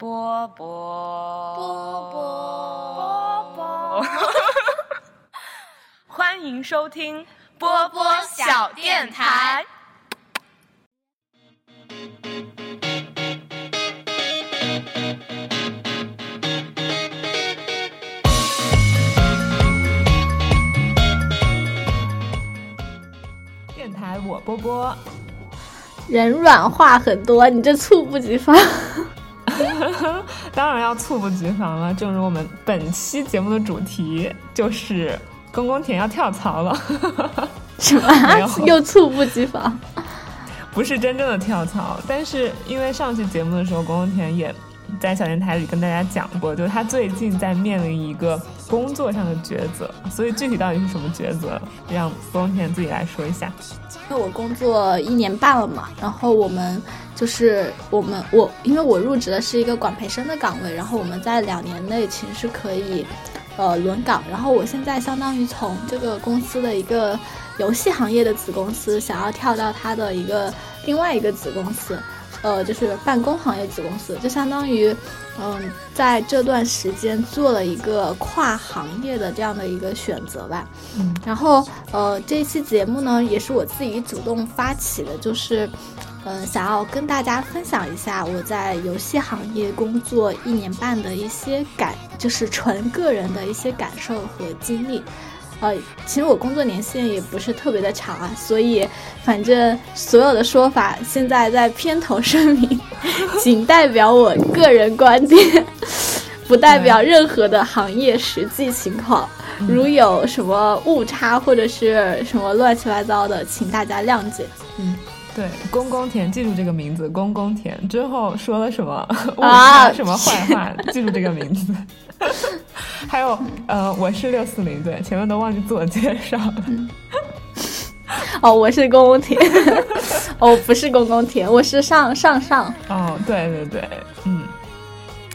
波波波波波波，欢迎收听波波小电台。电台我波波，人软话很多，你这猝不及防。当然要猝不及防了。正如我们本期节目的主题就是公公田要跳槽了，什么？又猝不及防？不是真正的跳槽，但是因为上期节目的时候，公公田也在小电台里跟大家讲过，就是他最近在面临一个工作上的抉择，所以具体到底是什么抉择，让公公田自己来说一下。因为我工作一年半了嘛，然后我们就是我们我，因为我入职的是一个管培生的岗位，然后我们在两年内其实是可以，呃，轮岗。然后我现在相当于从这个公司的一个游戏行业的子公司，想要跳到他的一个另外一个子公司，呃，就是办公行业子公司，就相当于，嗯，在这段时间做了一个跨行业的这样的一个选择吧。嗯，然后呃，这一期节目呢，也是我自己主动发起的，就是，嗯、想要跟大家分享一下我在游戏行业工作一年半的一些感，就是纯个人的一些感受和经历。呃，其实我工作年限也不是特别的长啊，所以反正所有的说法现在在片头声明，仅代表我个人观点，不代表任何的行业实际情况。如有什么误差或者是什么乱七八糟的，请大家谅解。嗯，对，公公田，记住这个名字，公公田之后说了什么 误啊差、什么坏话，记住这个名字。还有，呃，我是六四零，对，前面都忘记自我介绍了。哦，我是公公田，哦，不是公公田，我是上上上。哦，对对对，嗯，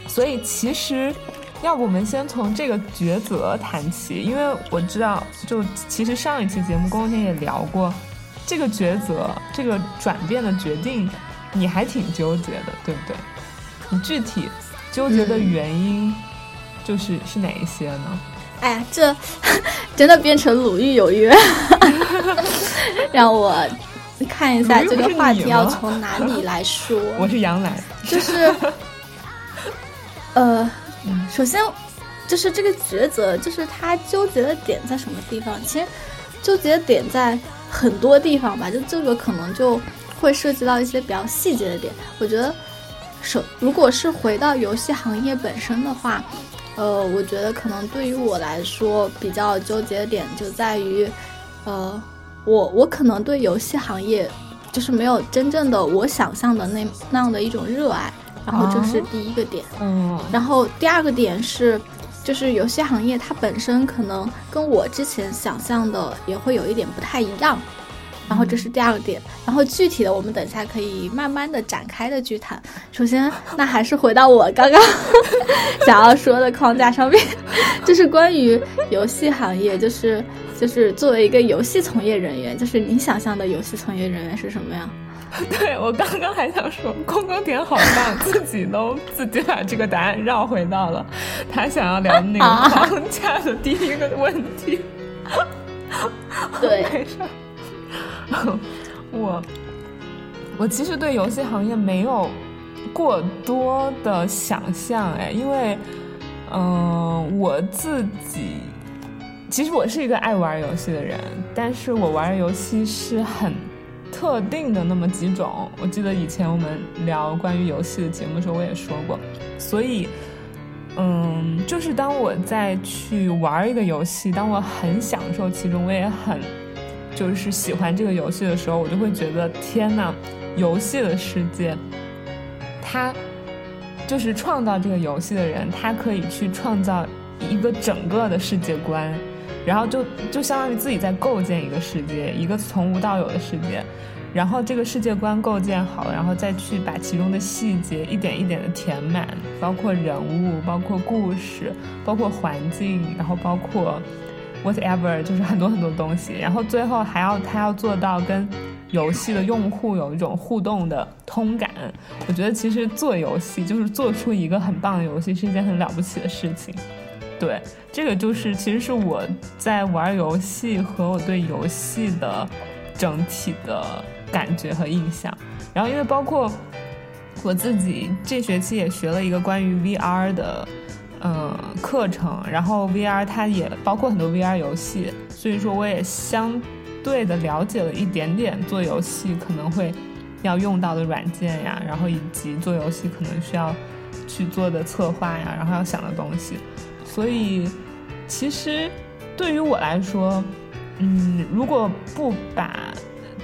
所以其实，要不我们先从这个抉择谈起，因为我知道，就其实上一期节目公公田也聊过，这个抉择，这个转变的决定，你还挺纠结的，对不对？你具体纠结的原因，就是、是哪一些呢？哎呀，这真的变成鲁豫有约，让我看一下这个话题要从哪里来说。我是杨澜，就是，呃，首先就是这个抉择，就是他纠结的点在什么地方？其实纠结的点在很多地方吧，就这个可能就会涉及到一些比较细节的点。我觉得，首如果是回到游戏行业本身的话，呃，我觉得可能对于我来说比较纠结的点就在于，呃，我我可能对游戏行业就是没有真正的我想象的那那样的一种热爱，然后这是第一个点。嗯然后第二个点是，就是游戏行业它本身可能跟我之前想象的也会有一点不太一样。然后这是第二个点，然后具体的我们等一下可以慢慢的展开的去谈。首先，那还是回到我刚刚 想要说的框架上面，就是关于游戏行业，就是就是作为一个游戏从业人员，就是你想象的游戏从业人员是什么样？对我刚刚还想说，公公点好棒，自己都自己把这个答案绕回到了他想要聊的那个框架的第一个问题。对，没事。我我其实对游戏行业没有过多的想象，哎，因为嗯、我自己其实我是一个爱玩游戏的人，但是我玩游戏是很特定的那么几种。我记得以前我们聊关于游戏的节目的时候，我也说过，所以。嗯，就是当我在去玩一个游戏，当我很享受其中，我也很就是喜欢这个游戏的时候，我就会觉得天呐，游戏的世界，它就是创造这个游戏的人，他可以去创造一个整个的世界观，然后就就相当于自己在构建一个世界，一个从无到有的世界。然后这个世界观构建好了，然后再去把其中的细节一点一点的填满，包括人物，包括故事，包括环境，然后包括 whatever，就是很多很多东西。然后最后还要他要做到跟游戏的用户有一种互动的通感。我觉得其实做游戏就是做出一个很棒的游戏是一件很了不起的事情。对，这个就是其实是我在玩游戏和我对游戏的整体的感觉和印象。然后因为包括我自己这学期也学了一个关于 VR 的。嗯，课程，然后 VR 它也包括很多 VR 游戏，所以说我也相对的了解了一点点做游戏可能会要用到的软件呀，然后以及做游戏可能需要去做的策划呀，然后要想的东西。所以其实对于我来说，嗯，如果不把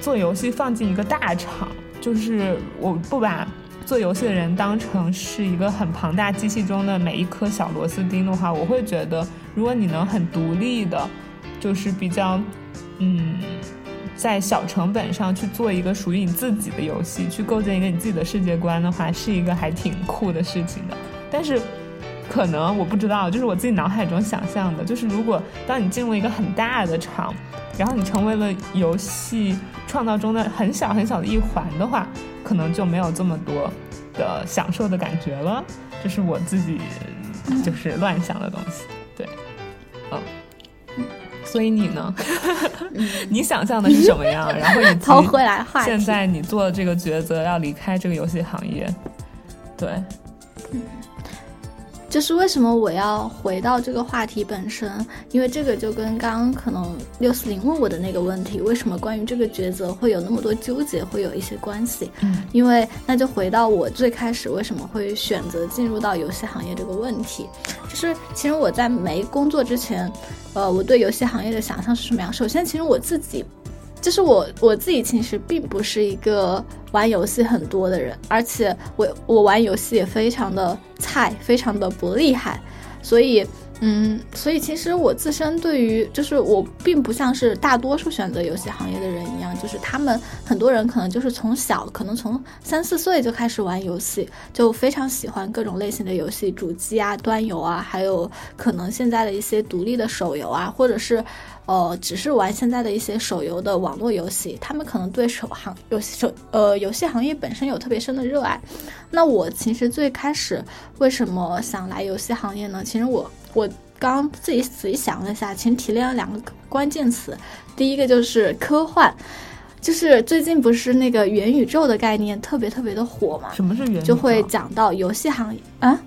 做游戏放进一个大厂，就是我不把。做游戏的人当成是一个很庞大机器中的每一颗小螺丝钉的话，我会觉得，如果你能很独立的，就是比较，嗯，在小成本上去做一个属于你自己的游戏，去构建一个你自己的世界观的话，是一个还挺酷的事情的。但是，可能我不知道，就是我自己脑海中想象的，就是如果当你进入一个很大的场，然后你成为了游戏创造中的很小很小的一环的话。可能就没有这么多的享受的感觉了，这是我自己就是乱想的东西，对，嗯，所以你呢？你想象的是什么样？然后你投回来话现在你做的这个抉择要离开这个游戏行业，对。就是为什么我要回到这个话题本身？因为这个就跟刚刚可能六四零问我的那个问题，为什么关于这个抉择会有那么多纠结，会有一些关系。嗯，因为那就回到我最开始为什么会选择进入到游戏行业这个问题。就是其实我在没工作之前，呃，我对游戏行业的想象是什么样？首先，其实我自己。就是我我自己其实并不是一个玩游戏很多的人，而且我我玩游戏也非常的菜，非常的不厉害，所以嗯，所以其实我自身对于就是我并不像是大多数选择游戏行业的人一样，就是他们很多人可能就是从小可能从三四岁就开始玩游戏，就非常喜欢各种类型的游戏，主机啊、端游啊，还有可能现在的一些独立的手游啊，或者是。呃，只是玩现在的一些手游的网络游戏，他们可能对手行游戏手呃游戏行业本身有特别深的热爱。那我其实最开始为什么想来游戏行业呢？其实我我刚自己仔细想了一下，其实提炼了两个关键词，第一个就是科幻，就是最近不是那个元宇宙的概念特别特别的火嘛？什么是元宇宙？就会讲到游戏行业啊，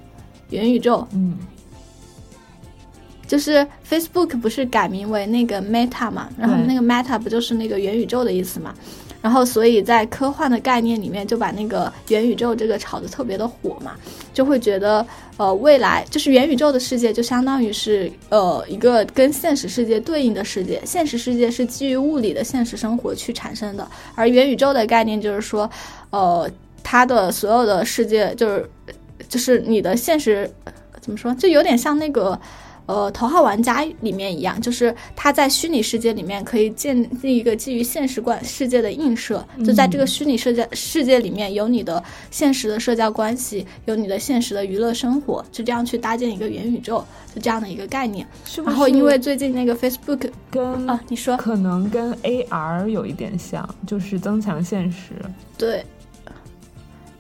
元宇宙，嗯。就是 Facebook 不是改名为那个 Meta 嘛，然后那个 Meta 不就是那个元宇宙的意思嘛，然后所以在科幻的概念里面就把那个元宇宙这个炒得特别的火嘛，就会觉得呃未来就是元宇宙的世界就相当于是呃一个跟现实世界对应的世界，现实世界是基于物理的现实生活去产生的，而元宇宙的概念就是说，呃它的所有的世界就是就是你的现实怎么说，就有点像那个。呃，头号玩家里面一样，就是他在虚拟世界里面可以建立一个基于现实观世界的映射，就在这个虚拟世界世界里面有你的现实的社交关系，有你的现实的娱乐生活，就这样去搭建一个元宇宙，就这样的一个概念。然后因为最近那个 Facebook 跟啊，你说可能跟 AR 有一点像，就是增强现实。对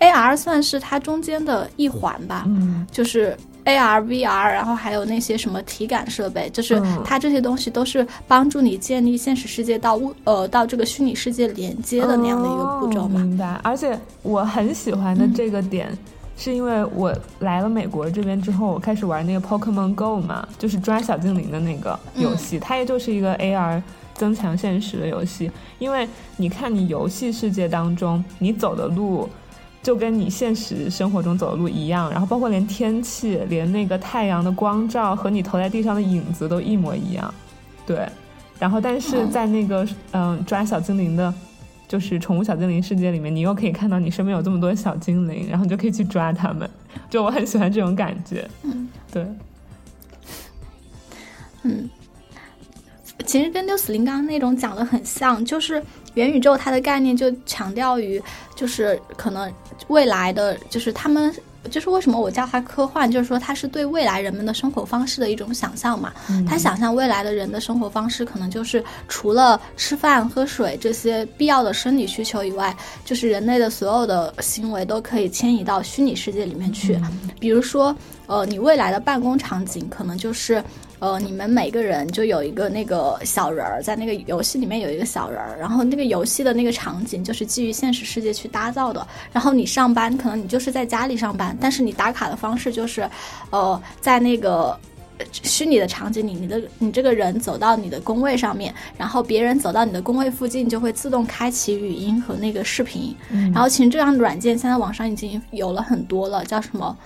，AR 算是它中间的一环吧，嗯，就是。A R V R，然后还有那些什么体感设备，就是它这些东西都是帮助你建立现实世界到物呃到这个虚拟世界连接的那样的一个步骤嘛。明白。而且我很喜欢的这个点，是因为我来了美国这边之后，我开始玩那个 Pokemon Go 嘛，就是抓小精灵的那个游戏，它也就是一个 A R 增强现实的游戏。因为你看，你游戏世界当中你走的路。就跟你现实生活中走的路一样，然后包括连天气、连那个太阳的光照和你投在地上的影子都一模一样，对。然后但是在那个嗯抓小精灵的，就是宠物小精灵世界里面，你又可以看到你身边有这么多小精灵，然后你就可以去抓它们。就我很喜欢这种感觉，嗯，对，嗯。其实跟六四零刚刚那种讲的很像，就是元宇宙它的概念就强调于，就是可能未来的，就是他们就是为什么我叫它科幻，就是说它是对未来人们的生活方式的一种想象嘛。他想象未来的人的生活方式，可能就是除了吃饭、喝水这些必要的生理需求以外，就是人类的所有的行为都可以迁移到虚拟世界里面去。比如说，呃，你未来的办公场景可能就是。呃，你们每个人就有一个那个小人儿，在那个游戏里面有一个小人儿，然后那个游戏的那个场景就是基于现实世界去搭造的。然后你上班，可能你就是在家里上班，但是你打卡的方式就是，呃，在那个虚拟的场景里，你的你这个人走到你的工位上面，然后别人走到你的工位附近，就会自动开启语音和那个视频。然后其实这样的软件现在网上已经有了很多了，叫什么？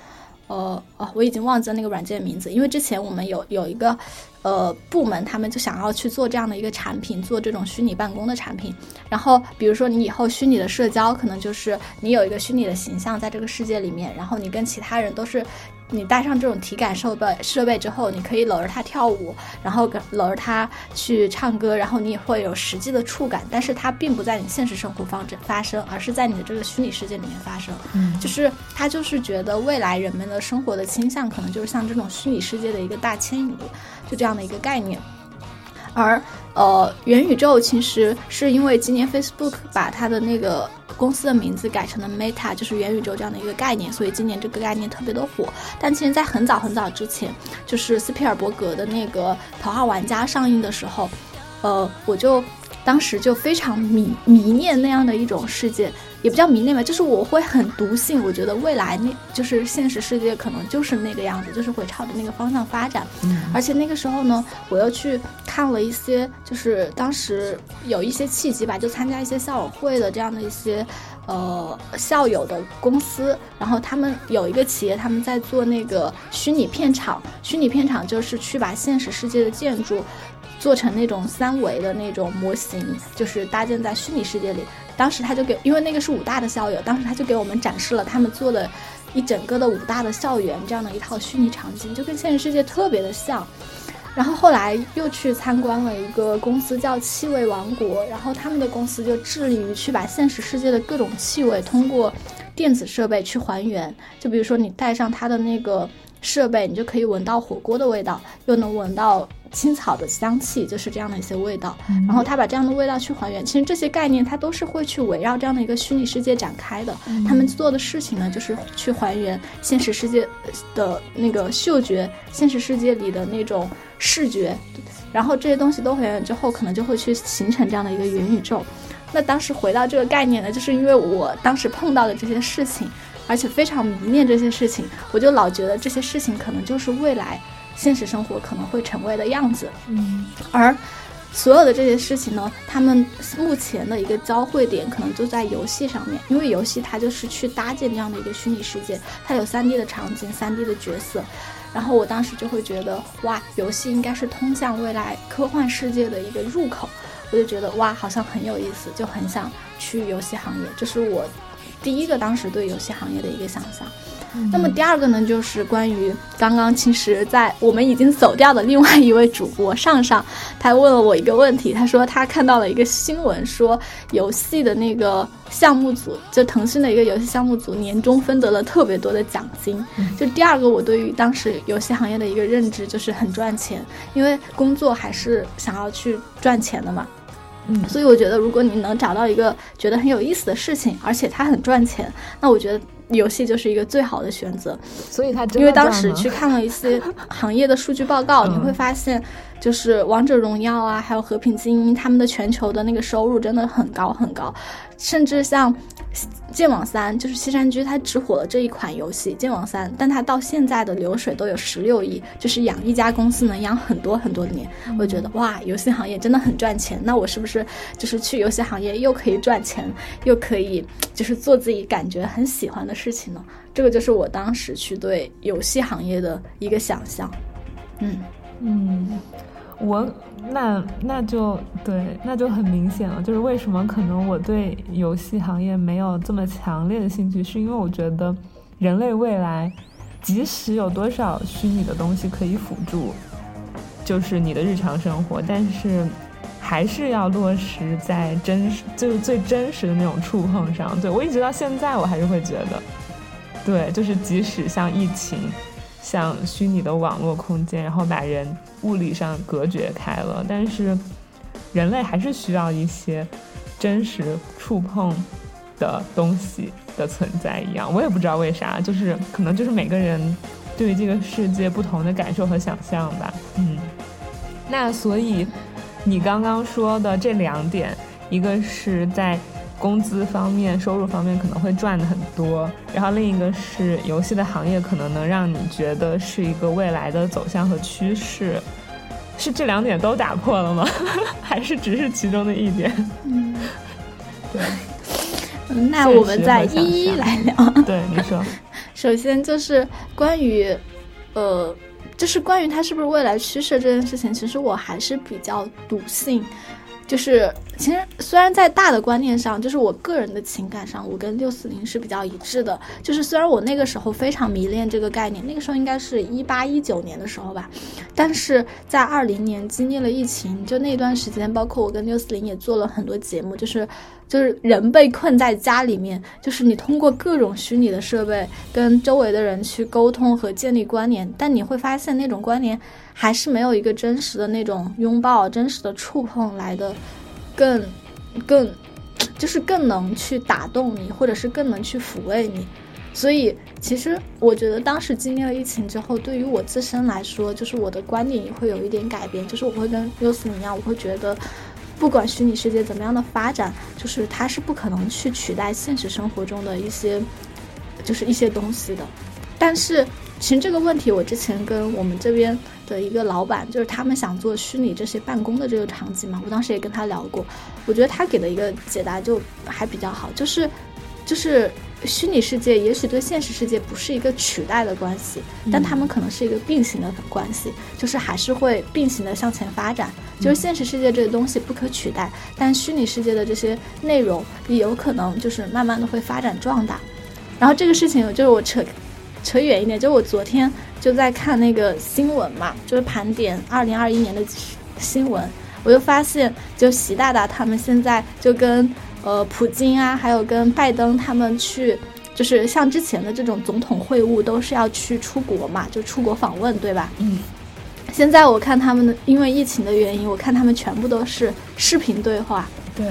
呃哦，我已经忘记了那个软件名字，因为之前我们有有一个，呃部门，他们就想要去做这样的一个产品，做这种虚拟办公的产品。然后比如说你以后虚拟的社交，可能就是你有一个虚拟的形象在这个世界里面，然后你跟其他人都是。你带上这种体感设备设备之后，你可以搂着它跳舞，然后搂着它去唱歌，然后你也会有实际的触感，但是它并不在你现实生活方发生，而是在你的这个虚拟世界里面发生。嗯，就是他就是觉得未来人们的生活的倾向可能就是像这种虚拟世界的一个大迁移，就这样的一个概念。而呃，元宇宙其实是因为今年 Facebook 把它的那个。公司的名字改成了 Meta，就是元宇宙这样的一个概念，所以今年这个概念特别的火。但其实，在很早很早之前，就是斯皮尔伯格的那个《头号玩家》上映的时候，呃，我就当时就非常迷迷恋那样的一种世界。也不叫迷恋吧，就是我会很笃信，我觉得未来那就是现实世界可能就是那个样子，就是会朝着那个方向发展。嗯，而且那个时候呢，我又去看了一些，就是当时有一些契机吧，就参加一些校友会的这样的一些，呃，校友的公司，然后他们有一个企业，他们在做那个虚拟片场，虚拟片场就是去把现实世界的建筑做成那种三维的那种模型，就是搭建在虚拟世界里。当时他就给，因为那个是武大的校友，当时他就给我们展示了他们做的，一整个的武大的校园这样的一套虚拟场景，就跟现实世界特别的像。然后后来又去参观了一个公司叫气味王国，然后他们的公司就致力于去把现实世界的各种气味通过电子设备去还原。就比如说你带上它的那个设备，你就可以闻到火锅的味道，又能闻到。青草的香气就是这样的一些味道，然后他把这样的味道去还原。其实这些概念它都是会去围绕这样的一个虚拟世界展开的。他们做的事情呢，就是去还原现实世界的那个嗅觉，现实世界里的那种视觉，然后这些东西都还原之后，可能就会去形成这样的一个元宇宙。那当时回到这个概念呢，就是因为我当时碰到的这些事情，而且非常迷恋这些事情，我就老觉得这些事情可能就是未来。现实生活可能会成为的样子，嗯，而所有的这些事情呢，他们目前的一个交汇点可能就在游戏上面，因为游戏它就是去搭建这样的一个虚拟世界，它有 3D 的场景、3D 的角色，然后我当时就会觉得，哇，游戏应该是通向未来科幻世界的一个入口，我就觉得哇，好像很有意思，就很想去游戏行业，这是我第一个当时对游戏行业的一个想象。那么第二个呢，就是关于刚刚其实，在我们已经走掉的另外一位主播上上，他问了我一个问题，他说他看到了一个新闻，说游戏的那个项目组，就腾讯的一个游戏项目组，年终分得了特别多的奖金。就第二个，我对于当时游戏行业的一个认知就是很赚钱，因为工作还是想要去赚钱的嘛。嗯，所以我觉得，如果你能找到一个觉得很有意思的事情，而且它很赚钱，那我觉得。游戏就是一个最好的选择，所以他因为当时去看了一些行业的数据报告，你会发现，就是王者荣耀啊，还有和平精英，他们的全球的那个收入真的很高很高，甚至像。剑网三就是西山居，它只火了这一款游戏剑网三，但它到现在的流水都有十六亿，就是养一家公司能养很多很多年。我觉得哇，游戏行业真的很赚钱。那我是不是就是去游戏行业又可以赚钱，又可以就是做自己感觉很喜欢的事情呢？这个就是我当时去对游戏行业的一个想象。嗯嗯。我那那就对，那就很明显了。就是为什么可能我对游戏行业没有这么强烈的兴趣，是因为我觉得人类未来，即使有多少虚拟的东西可以辅助，就是你的日常生活，但是还是要落实在真实，就是最真实的那种触碰上。对我一直到现在，我还是会觉得。对，就是即使像疫情，像虚拟的网络空间，然后把人物理上隔绝开了，但是人类还是需要一些真实触碰的东西的存在一样。我也不知道为啥，就是可能就是每个人对于这个世界不同的感受和想象吧。嗯，那所以你刚刚说的这两点，一个是在。工资方面、收入方面可能会赚的很多，然后另一个是游戏的行业可能能让你觉得是一个未来的走向和趋势，是这两点都打破了吗？还是只是其中的一点？嗯，对。那我们再一一来聊。对，你说。首先就是关于，呃，就是关于它是不是未来趋势这件事情，其实我还是比较笃信。就是，其实虽然在大的观念上，就是我个人的情感上，我跟六四零是比较一致的。就是虽然我那个时候非常迷恋这个概念，那个时候应该是一八一九年的时候吧，但是在二零年经历了疫情，就那段时间，包括我跟六四零也做了很多节目，就是。就是人被困在家里面，就是你通过各种虚拟的设备跟周围的人去沟通和建立关联，但你会发现那种关联还是没有一个真实的那种拥抱、真实的触碰来的更更，就是更能去打动你，或者是更能去抚慰你。所以，其实我觉得当时经历了疫情之后，对于我自身来说，就是我的观点也会有一点改变，就是我会跟优思一样，我会觉得。不管虚拟世界怎么样的发展，就是它是不可能去取代现实生活中的一些，就是一些东西的。但是，其实这个问题，我之前跟我们这边的一个老板，就是他们想做虚拟这些办公的这个场景嘛，我当时也跟他聊过，我觉得他给的一个解答就还比较好，就是，就是。虚拟世界也许对现实世界不是一个取代的关系，但他们可能是一个并行的关系，就是还是会并行的向前发展。就是现实世界这个东西不可取代，但虚拟世界的这些内容也有可能就是慢慢的会发展壮大。然后这个事情就是我扯扯远一点，就我昨天就在看那个新闻嘛，就是盘点二零二一年的新闻，我就发现就习大大他们现在就跟。呃，普京啊，还有跟拜登他们去，就是像之前的这种总统会晤，都是要去出国嘛，就出国访问，对吧？嗯。现在我看他们的，因为疫情的原因，我看他们全部都是视频对话。对。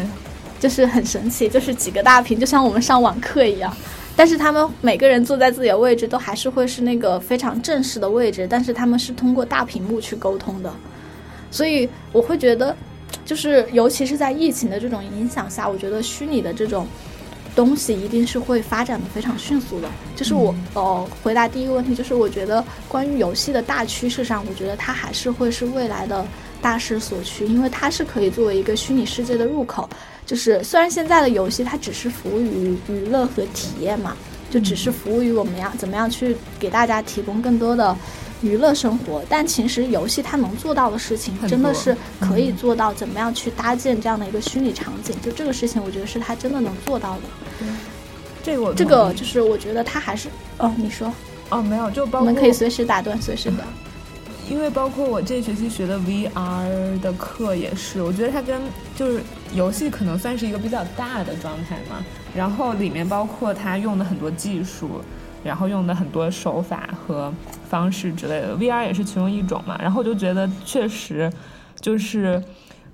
就是很神奇，就是几个大屏，就像我们上网课一样。但是他们每个人坐在自己的位置，都还是会是那个非常正式的位置，但是他们是通过大屏幕去沟通的。所以我会觉得。就是，尤其是在疫情的这种影响下，我觉得虚拟的这种东西一定是会发展的非常迅速的。就是我，呃，回答第一个问题，就是我觉得关于游戏的大趋势上，我觉得它还是会是未来的大势所趋，因为它是可以作为一个虚拟世界的入口。就是虽然现在的游戏它只是服务于娱乐和体验嘛，就只是服务于我们要，怎么样去给大家提供更多的。娱乐生活，但其实游戏它能做到的事情，真的是可以做到。怎么样去搭建这样的一个虚拟场景？就这个事情，我觉得是它真的能做到的。这个这个就是我觉得它还是哦，你说哦，没有，就包我们可以随时打断，随时的。因为包括我这学期学的 VR 的课也是，我觉得它跟就是游戏可能算是一个比较大的状态嘛。然后里面包括它用的很多技术。然后用的很多手法和方式之类的，VR 也是其中一种嘛。然后我就觉得确实，就是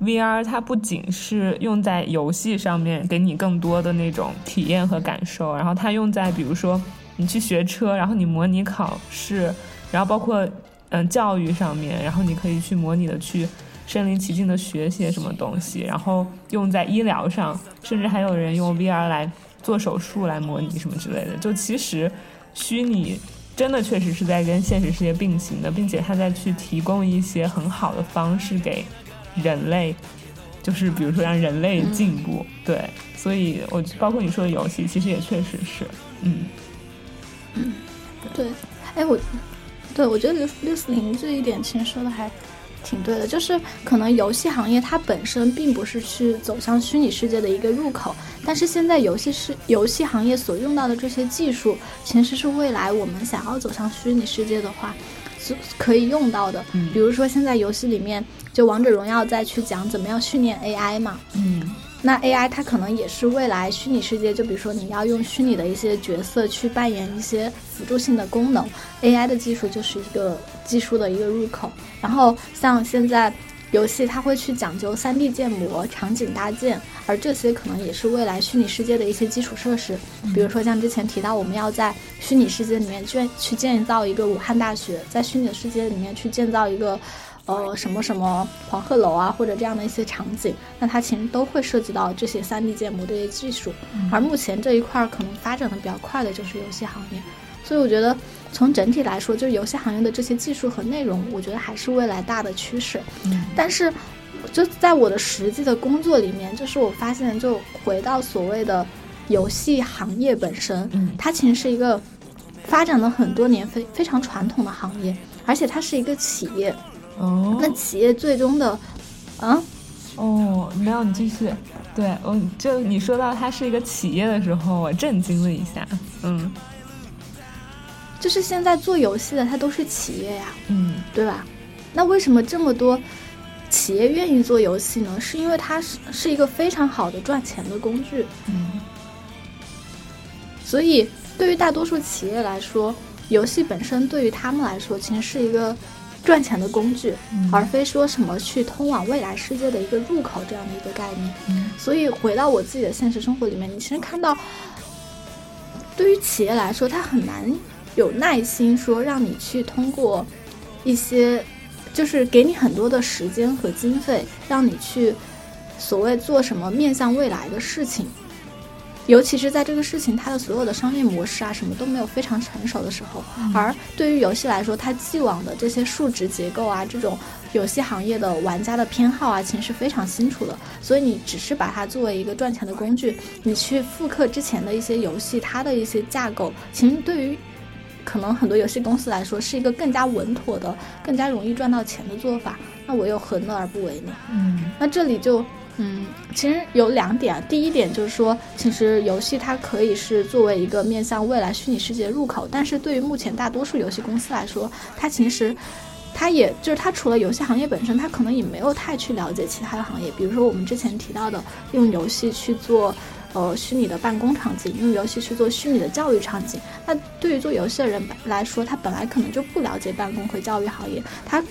VR 它不仅是用在游戏上面，给你更多的那种体验和感受。然后它用在比如说你去学车，然后你模拟考试，然后包括嗯教育上面，然后你可以去模拟的去身临其境的学些什么东西。然后用在医疗上，甚至还有人用 VR 来做手术来模拟什么之类的。就其实。虚拟真的确实是在跟现实世界并行的，并且它在去提供一些很好的方式给人类，就是比如说让人类进步。对，所以我包括你说的游戏，其实也确实是，嗯，嗯，对，哎，我，对我觉得六六四零这一点其实说的还。挺对的，就是可能游戏行业它本身并不是去走向虚拟世界的一个入口，但是现在游戏是游戏行业所用到的这些技术，其实是未来我们想要走向虚拟世界的话，是可以用到的。嗯，比如说现在游戏里面就王者荣耀在去讲怎么样训练 AI 嘛，嗯，那 AI 它可能也是未来虚拟世界，就比如说你要用虚拟的一些角色去扮演一些辅助性的功能，AI 的技术就是一个技术的一个入口。然后像现在游戏它会去讲究 3D 建模、场景搭建，而这些可能也是未来虚拟世界的一些基础设施。比如说像之前提到，我们要在虚拟世界里面去去建造一个武汉大学，在虚拟世界里面去建造一个。呃，什么什么黄鹤楼啊，或者这样的一些场景，那它其实都会涉及到这些 3D 建模这些技术。而目前这一块儿可能发展的比较快的就是游戏行业，所以我觉得从整体来说，就是游戏行业的这些技术和内容，我觉得还是未来大的趋势。但是，就在我的实际的工作里面，就是我发现，就回到所谓的游戏行业本身，它其实是一个发展了很多年非非常传统的行业，而且它是一个企业。哦，那企业最终的，啊，哦，没有，你继续。对，我就你说到它是一个企业的时候，我震惊了一下。嗯，就是现在做游戏的，它都是企业呀，嗯，对吧？那为什么这么多企业愿意做游戏呢？是因为它是是一个非常好的赚钱的工具。嗯，所以对于大多数企业来说，游戏本身对于他们来说，其实是一个。赚钱的工具，而非说什么去通往未来世界的一个入口这样的一个概念。所以回到我自己的现实生活里面，你其实看到，对于企业来说，它很难有耐心说让你去通过一些，就是给你很多的时间和经费，让你去所谓做什么面向未来的事情。尤其是在这个事情它的所有的商业模式啊什么都没有非常成熟的时候，而对于游戏来说，它既往的这些数值结构啊，这种游戏行业的玩家的偏好啊，其实是非常清楚的。所以你只是把它作为一个赚钱的工具，你去复刻之前的一些游戏它的一些架构，其实对于可能很多游戏公司来说，是一个更加稳妥的、更加容易赚到钱的做法。那我又何乐而不为呢？嗯，那这里就。嗯，其实有两点啊。第一点就是说，其实游戏它可以是作为一个面向未来虚拟世界的入口，但是对于目前大多数游戏公司来说，它其实，它也就是它除了游戏行业本身，它可能也没有太去了解其他的行业。比如说我们之前提到的，用游戏去做呃虚拟的办公场景，用游戏去做虚拟的教育场景。那对于做游戏的人来说，他本来可能就不了解办公和教育行业，他。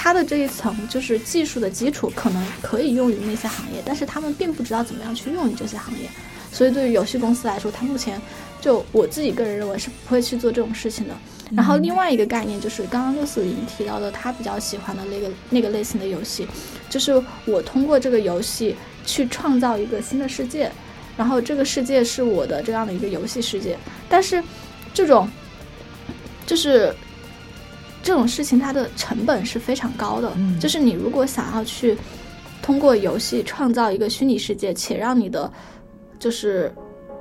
它的这一层就是技术的基础，可能可以用于那些行业，但是他们并不知道怎么样去用于这些行业，所以对于游戏公司来说，它目前就我自己个人认为是不会去做这种事情的。然后另外一个概念就是刚刚六四零提到的，他比较喜欢的那个那个类型的游戏，就是我通过这个游戏去创造一个新的世界，然后这个世界是我的这样的一个游戏世界，但是这种就是。这种事情它的成本是非常高的，就是你如果想要去通过游戏创造一个虚拟世界，且让你的就是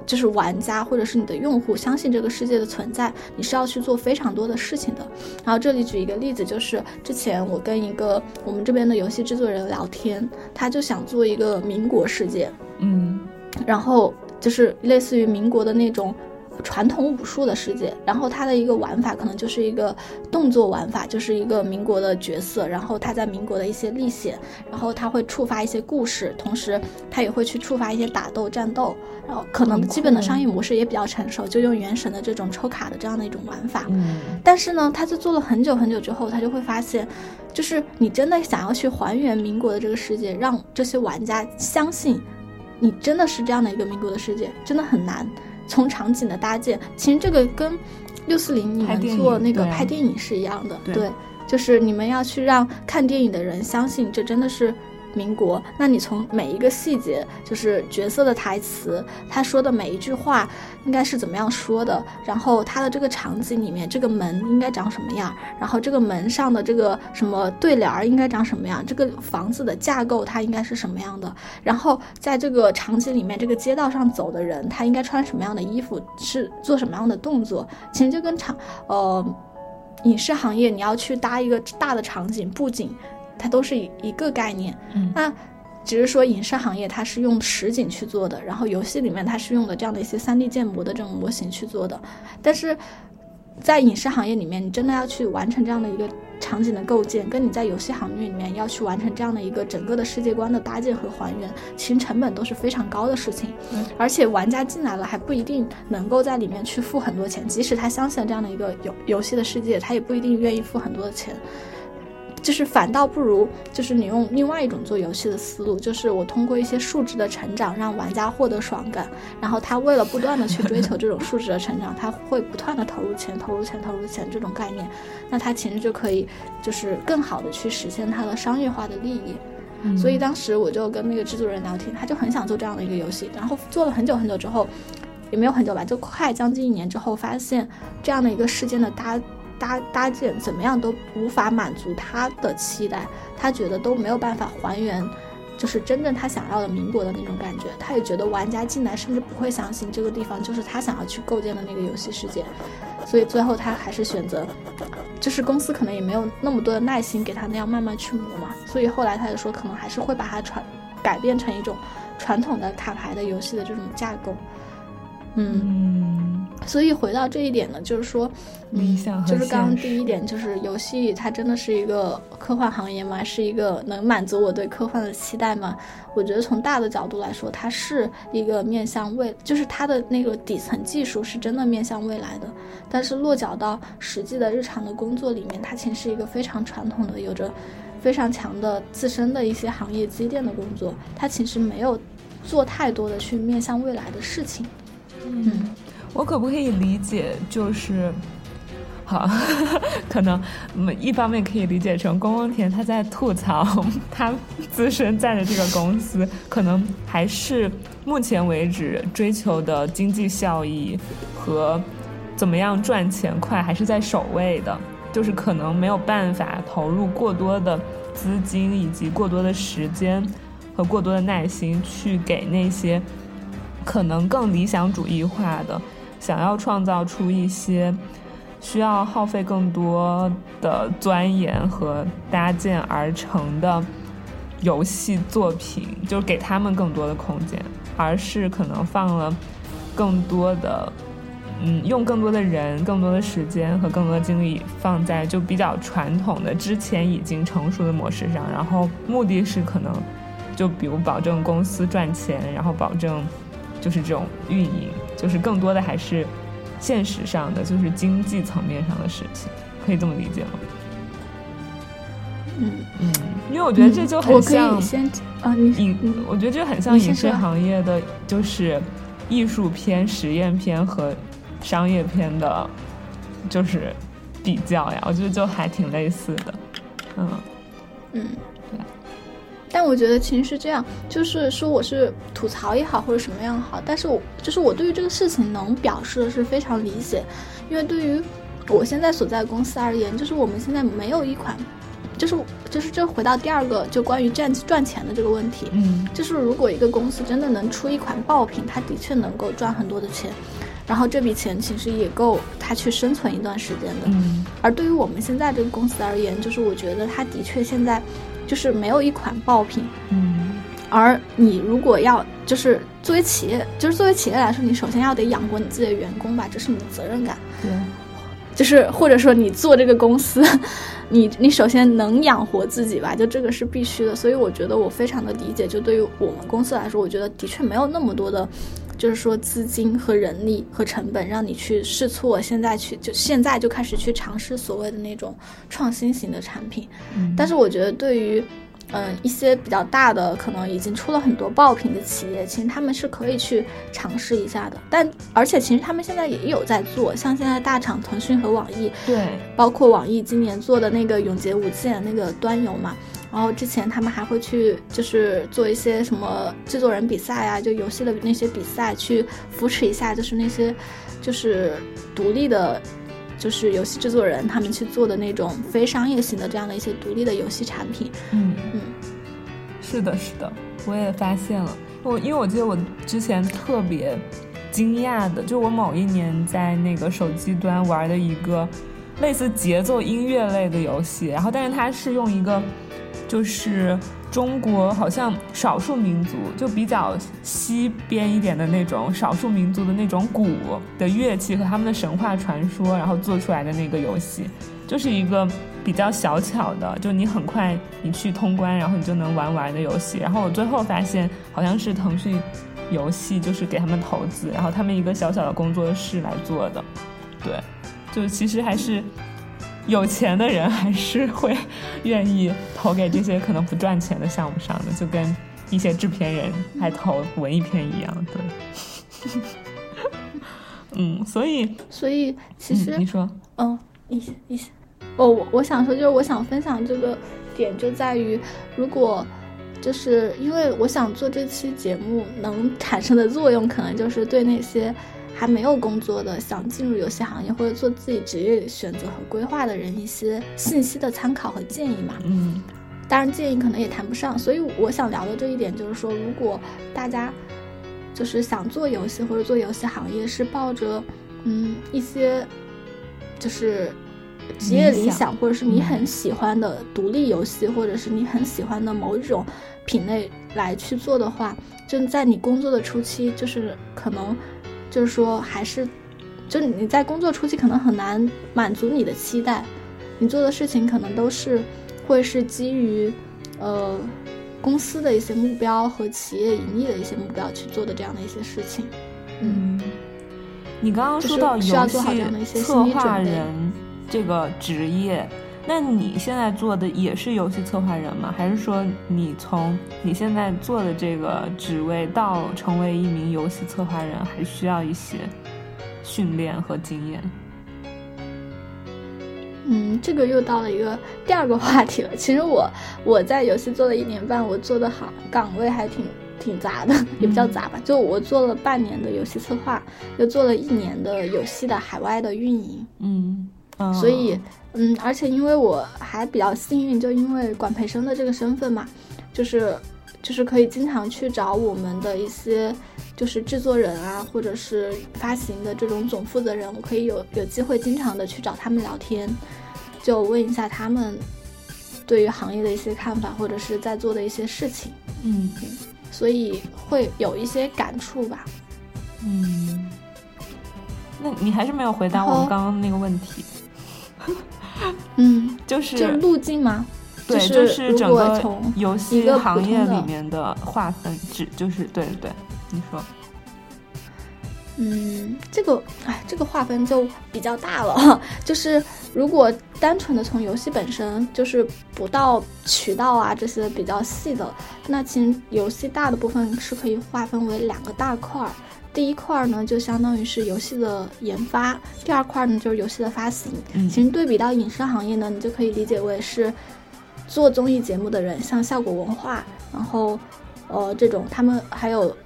就是玩家或者是你的用户相信这个世界的存在，你是要去做非常多的事情的。然后这里举一个例子，就是之前我跟一个我们这边的游戏制作人聊天，他就想做一个民国世界，嗯，然后就是类似于民国的那种。传统武术的世界，然后它的一个玩法可能就是一个动作玩法，就是一个民国的角色，然后他在民国的一些历险，然后他会触发一些故事，同时他也会去触发一些打斗战斗，然后可能基本的商业模式也比较成熟，就用原神的这种抽卡的这样的一种玩法。嗯，但是呢，他就做了很久很久之后，他就会发现，就是你真的想要去还原民国的这个世界，让这些玩家相信你真的是这样的一个民国的世界，真的很难。从场景的搭建，其实这个跟六四零你们做那个拍电影是一样的，对，就是你们要去让看电影的人相信这真的是。民国，那你从每一个细节，就是角色的台词，他说的每一句话，应该是怎么样说的？然后它的这个场景里面，这个门应该长什么样？然后这个门上的这个什么对联儿应该长什么样？这个房子的架构它应该是什么样的？然后在这个场景里面，这个街道上走的人他应该穿什么样的衣服？是做什么样的动作？其实就跟场呃影视行业，你要去搭一个大的场景布景。它都是一一个概念，那只是说影视行业它是用实景去做的，然后游戏里面它是用的这样的一些三 D 建模的这种模型去做的，但是在影视行业里面，你真的要去完成这样的一个场景的构建，跟你在游戏行业里面要去完成这样的一个整个的世界观的搭建和还原，其实成本都是非常高的事情。而且玩家进来了还不一定能够在里面去付很多钱，即使他相信了这样的一个游游戏的世界，他也不一定愿意付很多的钱。就是反倒不如，就是你用另外一种做游戏的思路，就是我通过一些数值的成长，让玩家获得爽感，然后他为了不断的去追求这种数值的成长，他会不断的投入钱、投入钱、投入钱这种概念，那他其实就可以就是更好的去实现他的商业化的利益。所以当时我就跟那个制作人聊天，他就很想做这样的一个游戏，然后做了很久很久之后，也没有很久吧，就快将近一年之后，发现这样的一个事件的搭。搭搭建怎么样都无法满足他的期待，他觉得都没有办法还原，就是真正他想要的民国的那种感觉。他也觉得玩家进来甚至不会相信这个地方就是他想要去构建的那个游戏世界，所以最后他还是选择，就是公司可能也没有那么多的耐心给他那样慢慢去磨嘛。所以后来他就说，可能还是会把它传改变成一种传统的卡牌的游戏的这种架构。嗯，所以回到这一点呢，就是说，理想就是刚刚第一点，就是游戏它真的是一个科幻行业吗？是一个能满足我对科幻的期待吗？我觉得从大的角度来说，它是一个面向未，就是它的那个底层技术是真的面向未来的。但是落脚到实际的日常的工作里面，它其实是一个非常传统的，有着非常强的自身的一些行业积淀的工作。它其实没有做太多的去面向未来的事情。嗯，我可不可以理解，就是好，可能一方面可以理解成宫宫田他在吐槽他自身在的这个公司，可能还是目前为止追求的经济效益和怎么样赚钱快还是在首位的，就是可能没有办法投入过多的资金以及过多的时间和过多的耐心去给那些。可能更理想主义化的，想要创造出一些需要耗费更多的钻研和搭建而成的游戏作品，就给他们更多的空间，而是可能放了更多的，嗯，用更多的人、更多的时间和更多的精力放在就比较传统的之前已经成熟的模式上，然后目的是可能就比如保证公司赚钱，然后保证。就是这种运营，就是更多的还是现实上的，就是经济层面上的事情，可以这么理解吗？嗯嗯，因为我觉得这就很像啊，你我觉得这很像影视行业的，就是艺术片、实验片和商业片的，就是比较呀。我觉得就还挺类似的，嗯嗯。但我觉得其实是这样，就是说我是吐槽也好，或者什么样好，但是我就是我对于这个事情能表示的是非常理解，因为对于我现在所在公司而言，就是我们现在没有一款，就是就是这回到第二个就关于赚赚钱的这个问题，嗯，就是如果一个公司真的能出一款爆品，它的确能够赚很多的钱，然后这笔钱其实也够它去生存一段时间的，嗯，而对于我们现在这个公司而言，就是我觉得它的确现在。就是没有一款爆品，嗯，而你如果要，就是作为企业，就是作为企业来说，你首先要得养活你自己的员工吧，这是你的责任感，对，就是或者说你做这个公司，你你首先能养活自己吧，就这个是必须的，所以我觉得我非常的理解，就对于我们公司来说，我觉得的确没有那么多的。就是说，资金和人力和成本让你去试错，现在去就现在就开始去尝试所谓的那种创新型的产品。嗯但是我觉得，对于嗯一些比较大的，可能已经出了很多爆品的企业，其实他们是可以去尝试一下的。但而且其实他们现在也有在做，像现在大厂腾讯和网易，对，包括网易今年做的那个《永劫无间》那个端游嘛。然后之前他们还会去，就是做一些什么制作人比赛啊，就游戏的那些比赛，去扶持一下，就是那些，就是独立的，就是游戏制作人他们去做的那种非商业型的这样的一些独立的游戏产品。嗯嗯，是的，是的，我也发现了。我因为我记得我之前特别惊讶的，就我某一年在那个手机端玩的一个类似节奏音乐类的游戏，然后但是它是用一个。就是中国好像少数民族就比较西边一点的那种少数民族的那种鼓的乐器和他们的神话传说，然后做出来的那个游戏，就是一个比较小巧的，就你很快你去通关，然后你就能玩完的游戏。然后我最后发现好像是腾讯游戏就是给他们投资，然后他们一个小小的工作室来做的，对，就其实还是有钱的人还是会愿意投给这些可能不赚钱的项目上的，就跟一些制片人还投文艺片一样，对。嗯，所以所以其实你说，嗯，一些一些，哦，我我想说就是我想分享这个点就在于，如果就是因为我想做这期节目能产生的作用，可能就是对那些还没有工作的想进入游戏行业或者做自己职业选择和规划的人一些信息的参考和建议嘛。嗯，当然建议可能也谈不上，所以我想聊的这一点就是说，如果大家。就是想做游戏或者做游戏行业，是抱着嗯一些就是职业理想，或者是你很喜欢的独立游戏，或者是你很喜欢的某一种品类来去做的话，就在你工作的初期，就是可能就是说还是就你在工作初期可能很难满足你的期待，你做的事情可能都是会是基于呃。公司的一些目标和企业盈利的一些目标去做的这样的一些事情，嗯，你刚刚说到游戏策划人这个职业，那你现在做的也是游戏策划人吗？还是说你从你现在做的这个职位到成为一名游戏策划人，还需要一些训练和经验？嗯，这个又到了一个第二个话题了。其实我我在游戏做了一年半，我做的好岗位还挺挺杂的，也不叫杂吧。就我做了半年的游戏策划，又做了一年的游戏的海外的运营。嗯，所以嗯，而且因为我还比较幸运，就因为管培生的这个身份嘛，就是就是可以经常去找我们的一些就是制作人啊，或者是发行的这种总负责人，我可以有有机会经常的去找他们聊天。就问一下他们对于行业的一些看法，或者是在做的一些事情，嗯，所以会有一些感触吧。嗯，那你还是没有回答我们刚刚那个问题。嗯，就是路径吗？对，就是整个游戏行业里面的划分，只就是对对对，你说。嗯，这个，哎，这个划分就比较大了。就是如果单纯的从游戏本身，就是不到渠道啊这些比较细的，那其实游戏大的部分是可以划分为两个大块儿。第一块儿呢，就相当于是游戏的研发；第二块儿呢，就是游戏的发行。其实对比到影视行业呢，你就可以理解为是做综艺节目的人，像效果文化，然后呃这种他们还有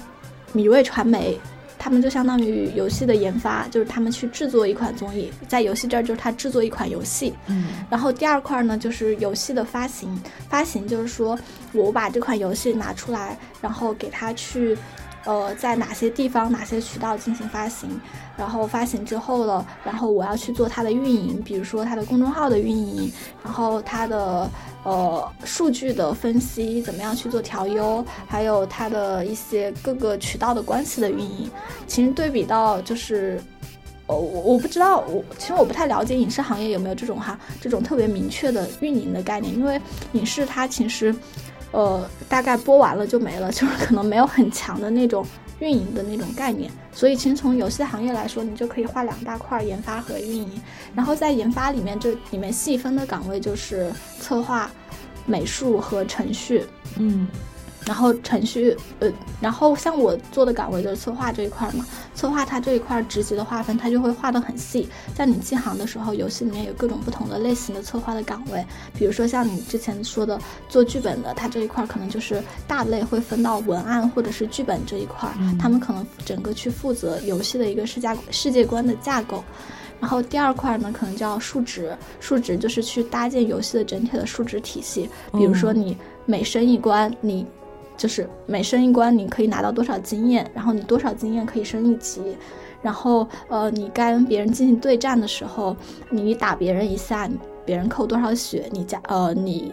米味传媒。他们就相当于游戏的研发，就是他们去制作一款综艺，在游戏这儿就是他制作一款游戏。嗯，然后第二块呢，就是游戏的发行，发行就是说我把这款游戏拿出来，然后给他去。呃，在哪些地方、哪些渠道进行发行？然后发行之后了，然后我要去做它的运营，比如说它的公众号的运营，然后它的呃数据的分析，怎么样去做调优，还有它的一些各个渠道的关系的运营。其实对比到就是，呃，我我不知道，我其实我不太了解影视行业有没有这种哈这种特别明确的运营的概念，因为影视它其实。呃，大概播完了就没了，就是可能没有很强的那种运营的那种概念。所以，其实从游戏行业来说，你就可以画两大块：研发和运营。然后在研发里面，就里面细分的岗位就是策划、美术和程序。嗯。然后程序，呃，然后像我做的岗位就是策划这一块嘛，策划它这一块职级的划分，它就会划得很细。在你进行的时候，游戏里面有各种不同的类型的策划的岗位，比如说像你之前说的做剧本的，它这一块可能就是大类会分到文案或者是剧本这一块，他们可能整个去负责游戏的一个世界世界观的架构。然后第二块呢，可能叫数值，数值就是去搭建游戏的整体的数值体系，比如说你每升一关，你就是每升一关，你可以拿到多少经验，然后你多少经验可以升一级，然后呃，你跟别人进行对战的时候，你打别人一下，别人扣多少血，你加呃你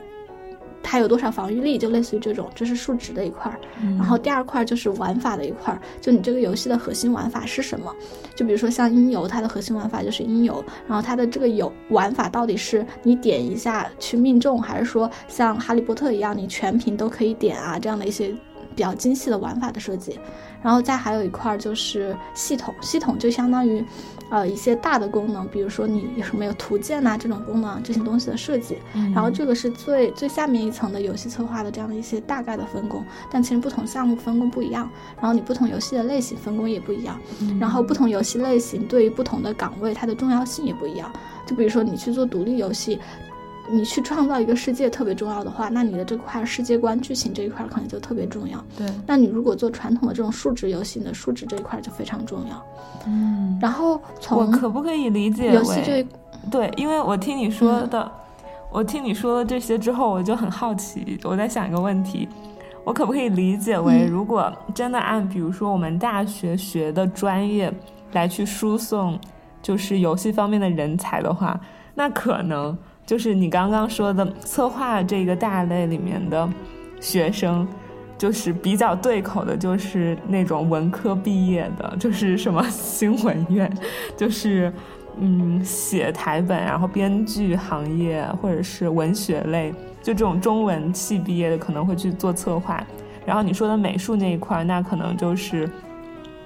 它有多少防御力，就类似于这种，这是数值的一块儿。然后第二块就是玩法的一块儿，就你这个游戏的核心玩法是什么？就比如说像音游，它的核心玩法就是音游，然后它的这个游玩法到底是你点一下去命中，还是说像哈利波特一样你全屏都可以点啊这样的一些比较精细的玩法的设计。然后再还有一块就是系统，系统就相当于，呃一些大的功能，比如说你有什么有图鉴呐这种功能这些东西的设计。然后这个是最最下面一层的游戏策划的这样的一些大概的分工，但其实不同项目分工不一样，然后你不同游戏的类型分工也不一样，然后不同游戏类型对于不同的岗位它的重要性也不一样。就比如说你去做独立游戏。你去创造一个世界特别重要的话，那你的这块世界观、剧情这一块可能就特别重要。对，那你如果做传统的这种数值游戏，你的数值这一块就非常重要。嗯，然后从我可不可以理解游戏这对，因为我听你说的，我听你说了这些之后，我就很好奇，我在想一个问题，我可不可以理解为，如果真的按比如说我们大学学的专业来去输送，就是游戏方面的人才的话，那可能。就是你刚刚说的策划这个大类里面的学生，就是比较对口的，就是那种文科毕业的，就是什么 新闻院，就是嗯写台本，然后编剧行业或者是文学类，就这种中文系毕业的可能会去做策划。然后你说的美术那一块，那可能就是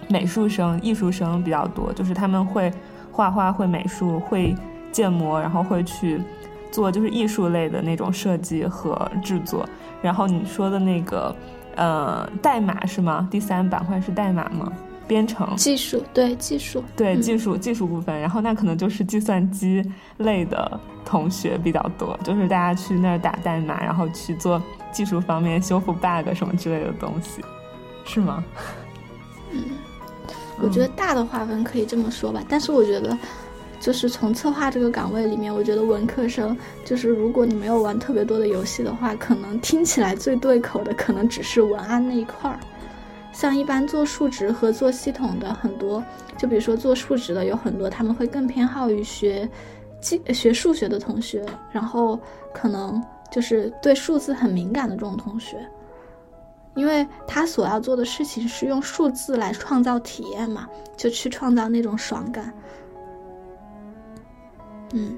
美术生、艺术生比较多，就是他们会画画、会美术、会建模，然后会去。做就是艺术类的那种设计和制作，然后你说的那个，呃，代码是吗？第三板块是代码吗？编程技术对技术对技术技术部分，然后那可能就是计算机类的同学比较多，就是大家去那儿打代码，然后去做技术方面修复 bug 什么之类的东西，是吗？嗯，我觉得大的划分可以这么说吧，但是我觉得。就是从策划这个岗位里面，我觉得文科生就是如果你没有玩特别多的游戏的话，可能听起来最对口的可能只是文案那一块儿。像一般做数值和做系统的很多，就比如说做数值的有很多，他们会更偏好于学计学数学的同学，然后可能就是对数字很敏感的这种同学，因为他所要做的事情是用数字来创造体验嘛，就去创造那种爽感。嗯，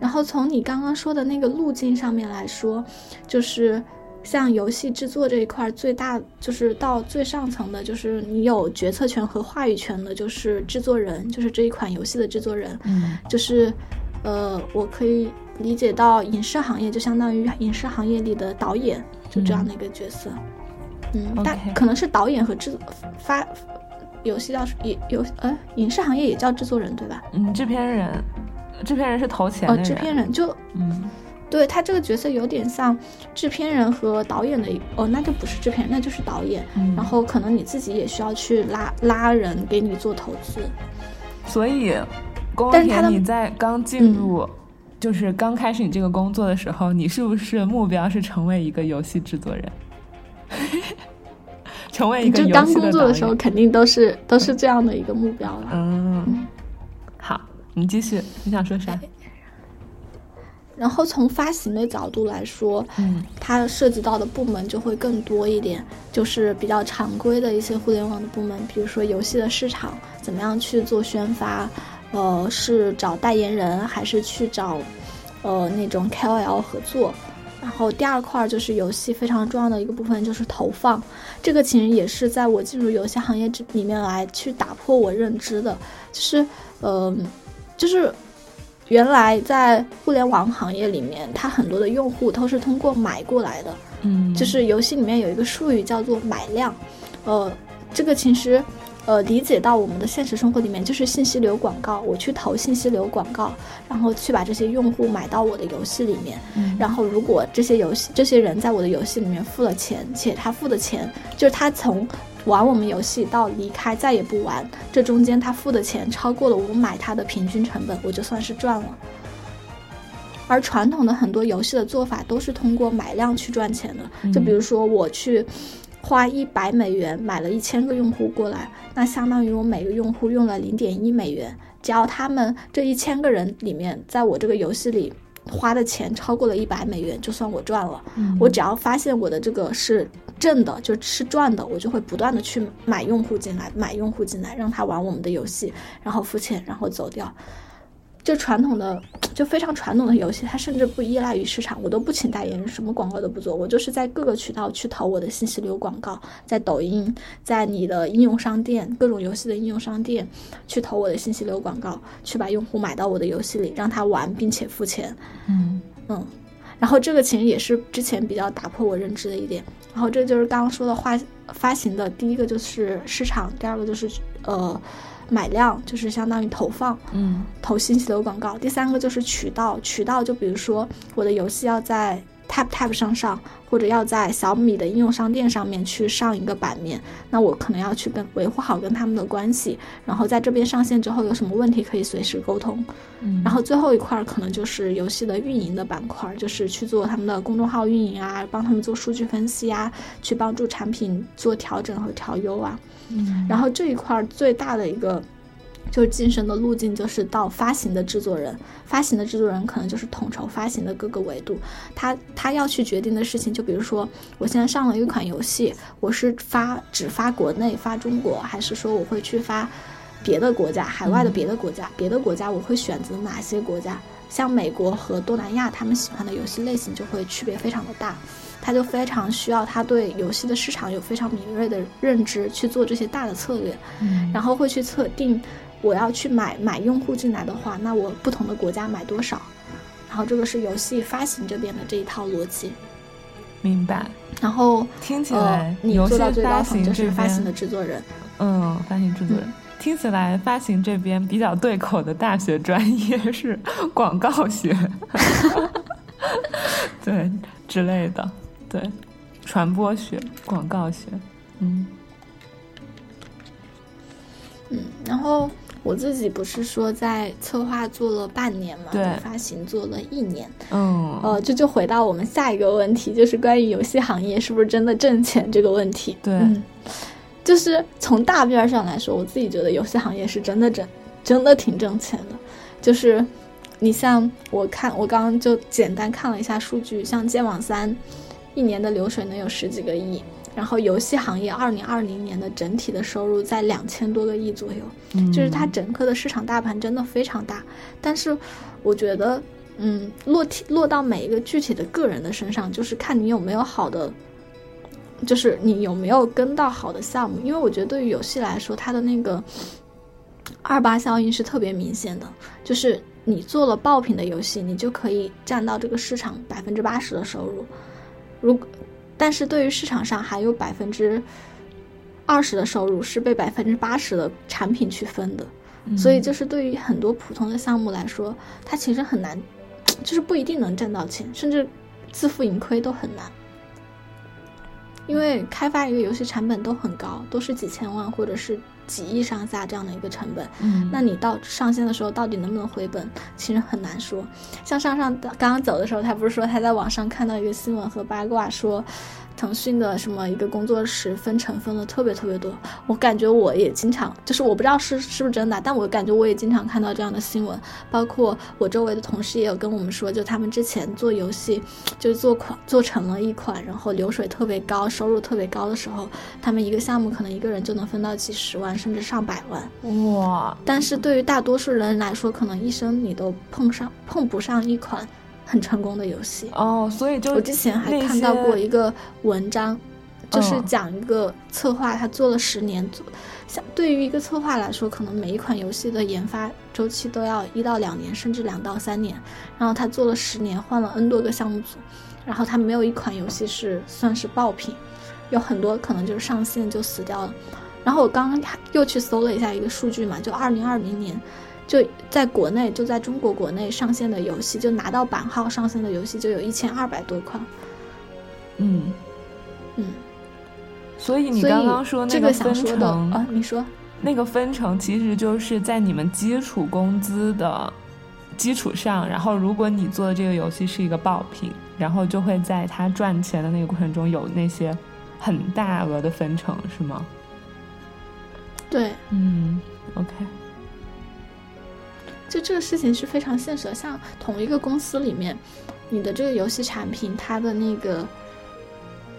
然后从你刚刚说的那个路径上面来说，就是像游戏制作这一块，最大就是到最上层的，就是你有决策权和话语权的，就是制作人，就是这一款游戏的制作人。嗯，就是，呃，我可以理解到影视行业就相当于影视行业里的导演，就这样的一个角色。嗯，但可能是导演和制发游戏叫也有呃，影视行业也叫制作人对吧？嗯，制片人。制片人是投钱哦，制片人就嗯，对他这个角色有点像制片人和导演的哦，那就不是制片人，那就是导演。然后可能你自己也需要去拉拉人给你做投资。所以，宫田，你在刚进入，就是刚开始你这个工作的时候，你是不是目标是成为一个游戏制作人？成为一个就刚工作的时候，肯定都是都是这样的一个目标了。嗯。你继续，你想说啥？然后从发行的角度来说，嗯，它涉及到的部门就会更多一点，就是比较常规的一些互联网的部门，比如说游戏的市场怎么样去做宣发，呃，是找代言人还是去找，呃，那种 KOL 合作。然后第二块就是游戏非常重要的一个部分就是投放，这个其实也是在我进入游戏行业之里面来去打破我认知的，就是，呃。就是原来在互联网行业里面，它很多的用户都是通过买过来的。嗯，就是游戏里面有一个术语叫做买量，呃，这个其实呃理解到我们的现实生活里面，就是信息流广告，我去投信息流广告，然后去把这些用户买到我的游戏里面。嗯，然后如果这些游戏这些人在我的游戏里面付了钱，且他付的钱就是他从。玩我们游戏到离开再也不玩，这中间他付的钱超过了我买它的平均成本，我就算是赚了。而传统的很多游戏的做法都是通过买量去赚钱的，就比如说我去花一百美元买了一千个用户过来，那相当于我每个用户用了零点一美元，只要他们这一千个人里面，在我这个游戏里花的钱超过了一百美元，就算我赚了。我只要发现我的这个是挣的，就是赚的，我就会不断的去买用户进来，买用户进来，让他玩我们的游戏，然后付钱，然后走掉。就传统的，就非常传统的游戏，它甚至不依赖于市场，我都不请代言人，什么广告都不做，我就是在各个渠道去投我的信息流广告，在抖音，在你的应用商店，各种游戏的应用商店去投我的信息流广告，去把用户买到我的游戏里，让他玩并且付钱。嗯嗯，然后这个其实也是之前比较打破我认知的一点。然后这就是刚刚说的发发行的第一个就是市场，第二个就是呃。买量就是相当于投放，嗯，投信息流广告。第三个就是渠道，渠道就比如说我的游戏要在 Tap Tap 上上，或者要在小米的应用商店上面去上一个版面，那我可能要去跟维护好跟他们的关系，然后在这边上线之后有什么问题可以随时沟通。嗯，然后最后一块可能就是游戏的运营的板块，就是去做他们的公众号运营啊，帮他们做数据分析啊，去帮助产品做调整和调优啊。然后这一块最大的一个就是晋升的路径，就是到发行的制作人。发行的制作人可能就是统筹发行的各个维度。他他要去决定的事情，就比如说，我现在上了一款游戏，我是发只发国内发中国，还是说我会去发别的国家，海外的别的国家？别的国家我会选择哪些国家？像美国和东南亚，他们喜欢的游戏类型就会区别非常的大。他就非常需要他对游戏的市场有非常敏锐的认知，去做这些大的策略，嗯，然后会去测定，我要去买买用户进来的话，那我不同的国家买多少，然后这个是游戏发行这边的这一套逻辑，明白。然后听起来，你做到最高层就是发行的制作人，嗯，发行制作人，听起来发行这边比较对口的大学专业是广告学，对之类的。对，传播学、广告学，嗯，嗯，然后我自己不是说在策划做了半年嘛，对，发行做了一年，嗯，呃，这就回到我们下一个问题，就是关于游戏行业是不是真的挣钱这个问题。对，就是从大面上来说，我自己觉得游戏行业是真的挣，真的挺挣钱的。就是你像我看，我刚刚就简单看了一下数据，像剑网三。一年的流水能有十几个亿，然后游戏行业二零二零年的整体的收入在两千多个亿左右，就是它整个的市场大盘真的非常大。但是我觉得，嗯，落体落到每一个具体的个人的身上，就是看你有没有好的，就是你有没有跟到好的项目。因为我觉得对于游戏来说，它的那个二八效应是特别明显的，就是你做了爆品的游戏，你就可以占到这个市场百分之八十的收入。如，但是对于市场上还有百分之二十的收入是被百分之八十的产品去分的，所以就是对于很多普通的项目来说，它其实很难，就是不一定能挣到钱，甚至自负盈亏都很难。因为开发一个游戏成本都很高，都是几千万或者是几亿上下这样的一个成本。嗯，那你到上线的时候到底能不能回本，其实很难说。像上上刚刚走的时候，他不是说他在网上看到一个新闻和八卦说。腾讯的什么一个工作室分成分的特别特别多，我感觉我也经常，就是我不知道是是不是真的，但我感觉我也经常看到这样的新闻，包括我周围的同事也有跟我们说，就他们之前做游戏，就是做款做成了一款，然后流水特别高，收入特别高的时候，他们一个项目可能一个人就能分到几十万甚至上百万，哇！但是对于大多数人来说，可能一生你都碰上碰不上一款。很成功的游戏哦，所以就我之前还看到过一个文章，就是讲一个策划，他做了十年，做像对于一个策划来说，可能每一款游戏的研发周期都要一到两年，甚至两到三年。然后他做了十年，换了 N 多个项目组，然后他没有一款游戏是算是爆品，有很多可能就是上线就死掉了。然后我刚刚又去搜了一下一个数据嘛，就二零二零年。就在国内，就在中国国内上线的游戏，就拿到版号上线的游戏就有一千二百多款。嗯嗯，所以你刚刚说那个分成啊，你说那个分成其实就是在你们基础工资的基础上，然后如果你做的这个游戏是一个爆品，然后就会在它赚钱的那个过程中有那些很大额的分成，是吗？对，嗯，OK。就这个事情是非常现实的。像同一个公司里面，你的这个游戏产品，它的那个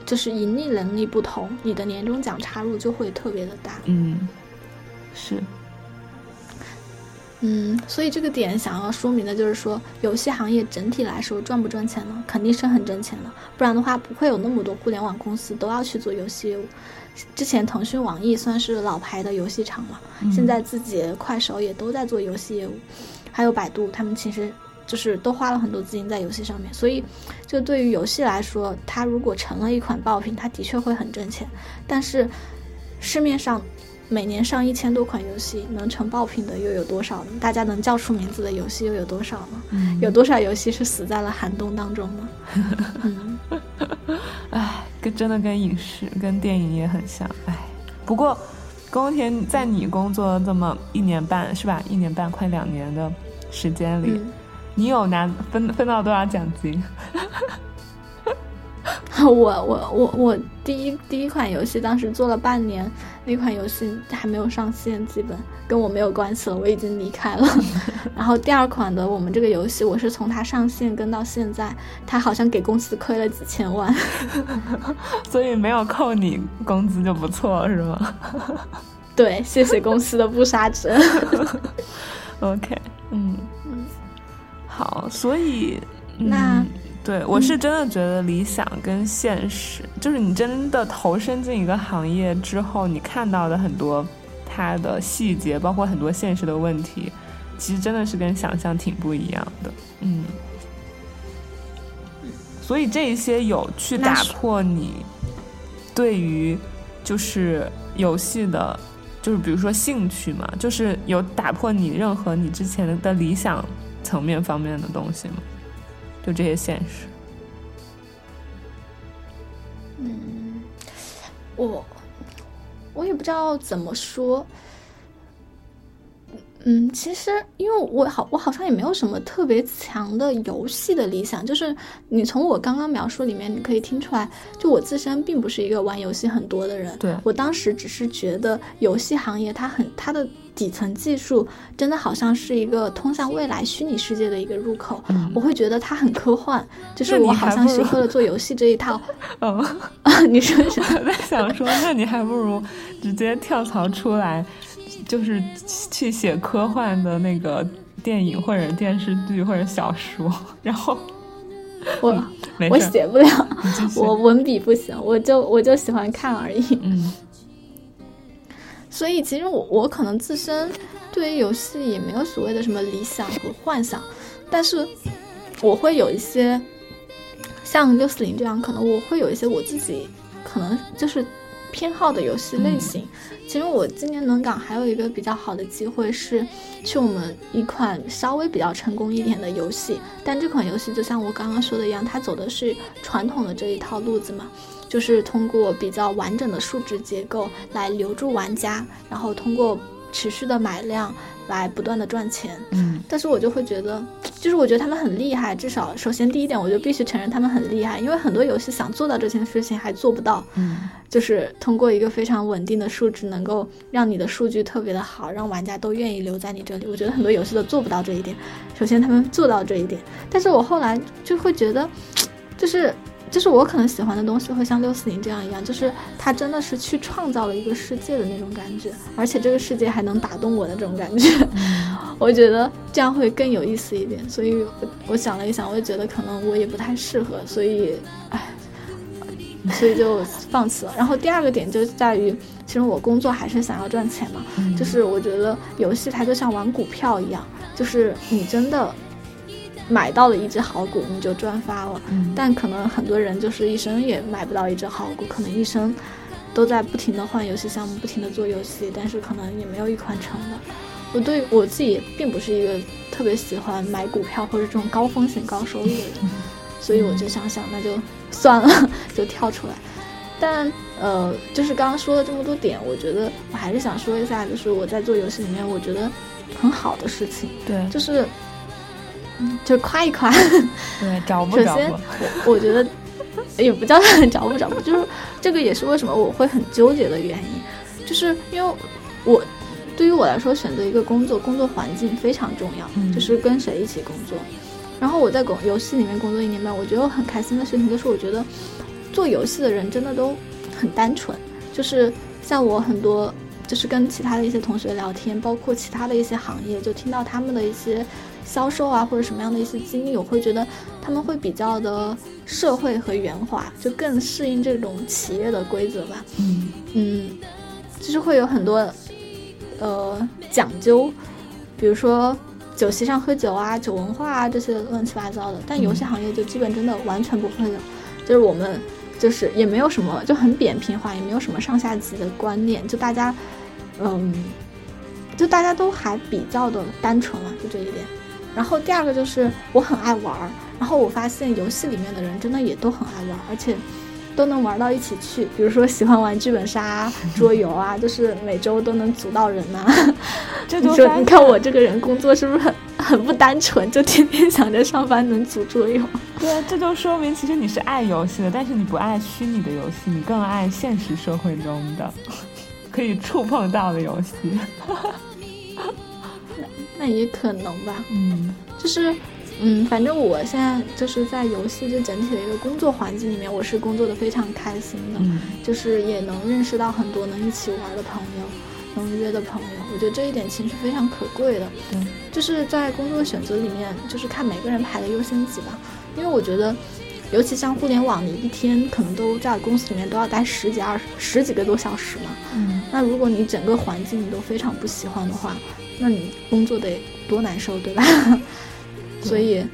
就是盈利能力不同，你的年终奖插入就会特别的大。嗯，是。嗯，所以这个点想要说明的就是说，游戏行业整体来说赚不赚钱呢？肯定是很挣钱的，不然的话不会有那么多互联网公司都要去做游戏业务。之前腾讯、网易算是老牌的游戏厂嘛，现在自己快手也都在做游戏业务，还有百度，他们其实就是都花了很多资金在游戏上面。所以，就对于游戏来说，它如果成了一款爆品，它的确会很挣钱。但是市面上。每年上一千多款游戏，能成爆品的又有多少呢？大家能叫出名字的游戏又有多少呢？有多少游戏是死在了寒冬当中呢？嗯，唉，跟真的跟影视、跟电影也很像。唉，不过宫田在你工作这么一年半是吧？一年半快两年的时间里，你有拿分分到多少奖金？我我我我第一第一款游戏当时做了半年，那款游戏还没有上线，基本跟我没有关系了，我已经离开了。然后第二款的我们这个游戏，我是从它上线跟到现在，它好像给公司亏了几千万，所以没有扣你工资就不错是吗？对，谢谢公司的不杀之恩。OK，嗯嗯，好，所以那。对，我是真的觉得理想跟现实，就是你真的投身进一个行业之后，你看到的很多它的细节，包括很多现实的问题，其实真的是跟想象挺不一样的。嗯，所以这一些有去打破你对于就是游戏的，就是比如说兴趣嘛，就是有打破你任何你之前的理想层面方面的东西吗？就这些现实。嗯，我我也不知道怎么说。嗯，其实因为我好，我好像也没有什么特别强的游戏的理想。就是你从我刚刚描述里面，你可以听出来，就我自身并不是一个玩游戏很多的人。对我当时只是觉得游戏行业它很它的底层技术真的好像是一个通向未来虚拟世界的一个入口。嗯，我会觉得它很科幻。就是我好像学会了做游戏这一套。嗯啊，你说什么？在想说，那你还不如直接跳槽出来。就是去写科幻的那个电影或者电视剧或者小说，然后我我写不了，我文笔不行，我就我就喜欢看而已。嗯，所以其实我我可能自身对于游戏也没有所谓的什么理想和幻想，但是我会有一些像六四零这样，可能我会有一些我自己可能就是偏好的游戏类型。其实我今年轮岗还有一个比较好的机会是，去我们一款稍微比较成功一点的游戏。但这款游戏就像我刚刚说的一样，它走的是传统的这一套路子嘛，就是通过比较完整的数值结构来留住玩家，然后通过持续的买量。来不断的赚钱，嗯，但是我就会觉得，就是我觉得他们很厉害。至少，首先第一点，我就必须承认他们很厉害，因为很多游戏想做到这件事情还做不到，嗯，就是通过一个非常稳定的数值，能够让你的数据特别的好，让玩家都愿意留在你这里。我觉得很多游戏都做不到这一点。首先他们做到这一点，但是我后来就会觉得，就是。就是我可能喜欢的东西会像六四零这样一样，就是它真的是去创造了一个世界的那种感觉，而且这个世界还能打动我的这种感觉，我觉得这样会更有意思一点。所以，我想了一想，我也觉得可能我也不太适合，所以，唉，所以就放弃了。然后第二个点就在于，其实我工作还是想要赚钱嘛，就是我觉得游戏它就像玩股票一样，就是你真的。买到了一只好股，你就赚发了。但可能很多人就是一生也买不到一只好股，可能一生都在不停的换游戏项目，不停的做游戏，但是可能也没有一款成的。我对我自己并不是一个特别喜欢买股票或者这种高风险高收益的人，所以我就想想，那就算了，就跳出来。但呃，就是刚刚说了这么多点，我觉得我还是想说一下，就是我在做游戏里面，我觉得很好的事情，对，就是。就夸一夸，对，找不着。首先，我觉得 也不叫 找不找不，就是这个也是为什么我会很纠结的原因，就是因为我对于我来说，选择一个工作，工作环境非常重要，就是跟谁一起工作。然后我在工游戏里面工作一年半，我觉得我很开心的事情就是，我觉得做游戏的人真的都很单纯，就是像我很多，就是跟其他的一些同学聊天，包括其他的一些行业，就听到他们的一些销售啊或者什么样的一些经历，我会觉得他们会比较的社会和圆滑，就更适应这种企业的规则吧。嗯嗯，就是会有很多呃讲究，比如说。酒席上喝酒啊，酒文化啊，这些乱七八糟的。但游戏行业就基本真的完全不会有，就是我们就是也没有什么，就很扁平化，也没有什么上下级的观念，就大家，嗯，就大家都还比较的单纯嘛，就这一点。然后第二个就是我很爱玩儿，然后我发现游戏里面的人真的也都很爱玩儿，而且。都能玩到一起去，比如说喜欢玩剧本杀、桌游啊，就是每周都能组到人呐。你说，你看我这个人工作是不是很很不单纯？就天天想着上班能组桌游。对，这就说明其实你是爱游戏的，但是你不爱虚拟的游戏，你更爱现实社会中的 可以触碰到的游戏。那那也可能吧。嗯，就是。嗯，反正我现在就是在游戏这整体的一个工作环境里面，我是工作的非常开心的，就是也能认识到很多能一起玩的朋友，能约的朋友，我觉得这一点其实非常可贵的。对，就是在工作选择里面，就是看每个人排的优先级吧。因为我觉得，尤其像互联网，你一天可能都在公司里面都要待十几二十十几个多小时嘛。嗯，那如果你整个环境你都非常不喜欢的话，那你工作得多难受，对吧？所以，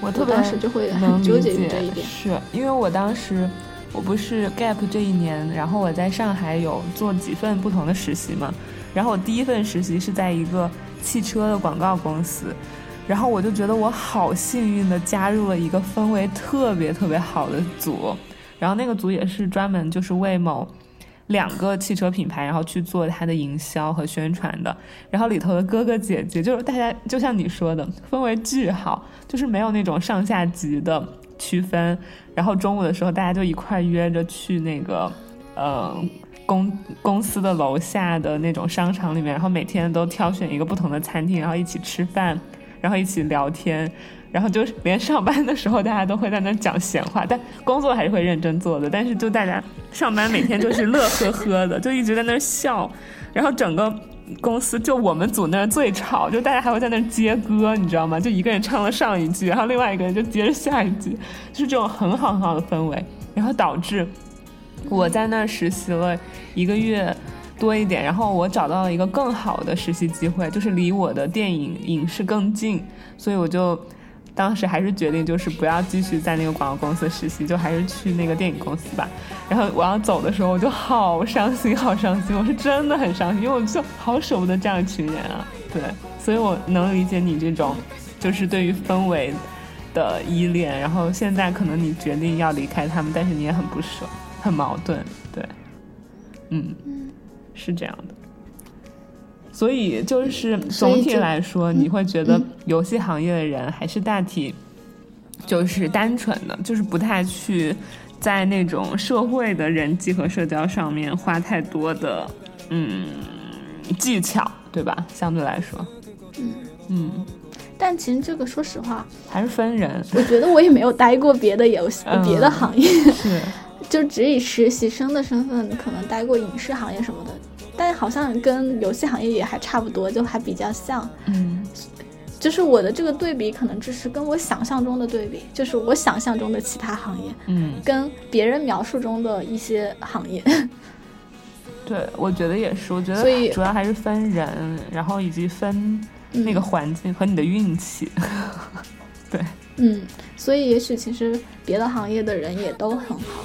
我特别就会很纠结于这一点，是因为我当时我不是 gap 这一年，然后我在上海有做几份不同的实习嘛，然后我第一份实习是在一个汽车的广告公司，然后我就觉得我好幸运的加入了一个氛围特别特别好的组，然后那个组也是专门就是为某。两个汽车品牌，然后去做它的营销和宣传的，然后里头的哥哥姐姐就是大家，就像你说的，氛围巨好，就是没有那种上下级的区分。然后中午的时候，大家就一块约着去那个，呃，公公司的楼下的那种商场里面，然后每天都挑选一个不同的餐厅，然后一起吃饭，然后一起聊天。然后就连上班的时候，大家都会在那讲闲话，但工作还是会认真做的。但是就大家上班每天就是乐呵呵的，就一直在那笑。然后整个公司就我们组那最吵，就大家还会在那接歌，你知道吗？就一个人唱了上一句，然后另外一个人就接着下一句，就是这种很好很好的氛围。然后导致我在那实习了一个月多一点，然后我找到了一个更好的实习机会，就是离我的电影影视更近，所以我就。当时还是决定，就是不要继续在那个广告公司实习，就还是去那个电影公司吧。然后我要走的时候，我就好伤心，好伤心，我是真的很伤心，因为我就好舍不得这样一群人啊。对，所以我能理解你这种，就是对于氛围的依恋。然后现在可能你决定要离开他们，但是你也很不舍，很矛盾。对，嗯，是这样的。所以就是总体来说，你会觉得游戏行业的人还是大体就是单纯的，就是不太去在那种社会的人际和社交上面花太多的嗯技巧，对吧？相对来说，嗯嗯。但其实这个说实话还是分人。我觉得我也没有待过别的游戏、别的行业，是就只以实习生的身份可能待过影视行业什么的。但好像跟游戏行业也还差不多，就还比较像。嗯，就是我的这个对比，可能只是跟我想象中的对比，就是我想象中的其他行业，嗯，跟别人描述中的一些行业。对，我觉得也是。我觉得，所以主要还是分人，然后以及分那个环境和你的运气。对，嗯，所以也许其实别的行业的人也都很好。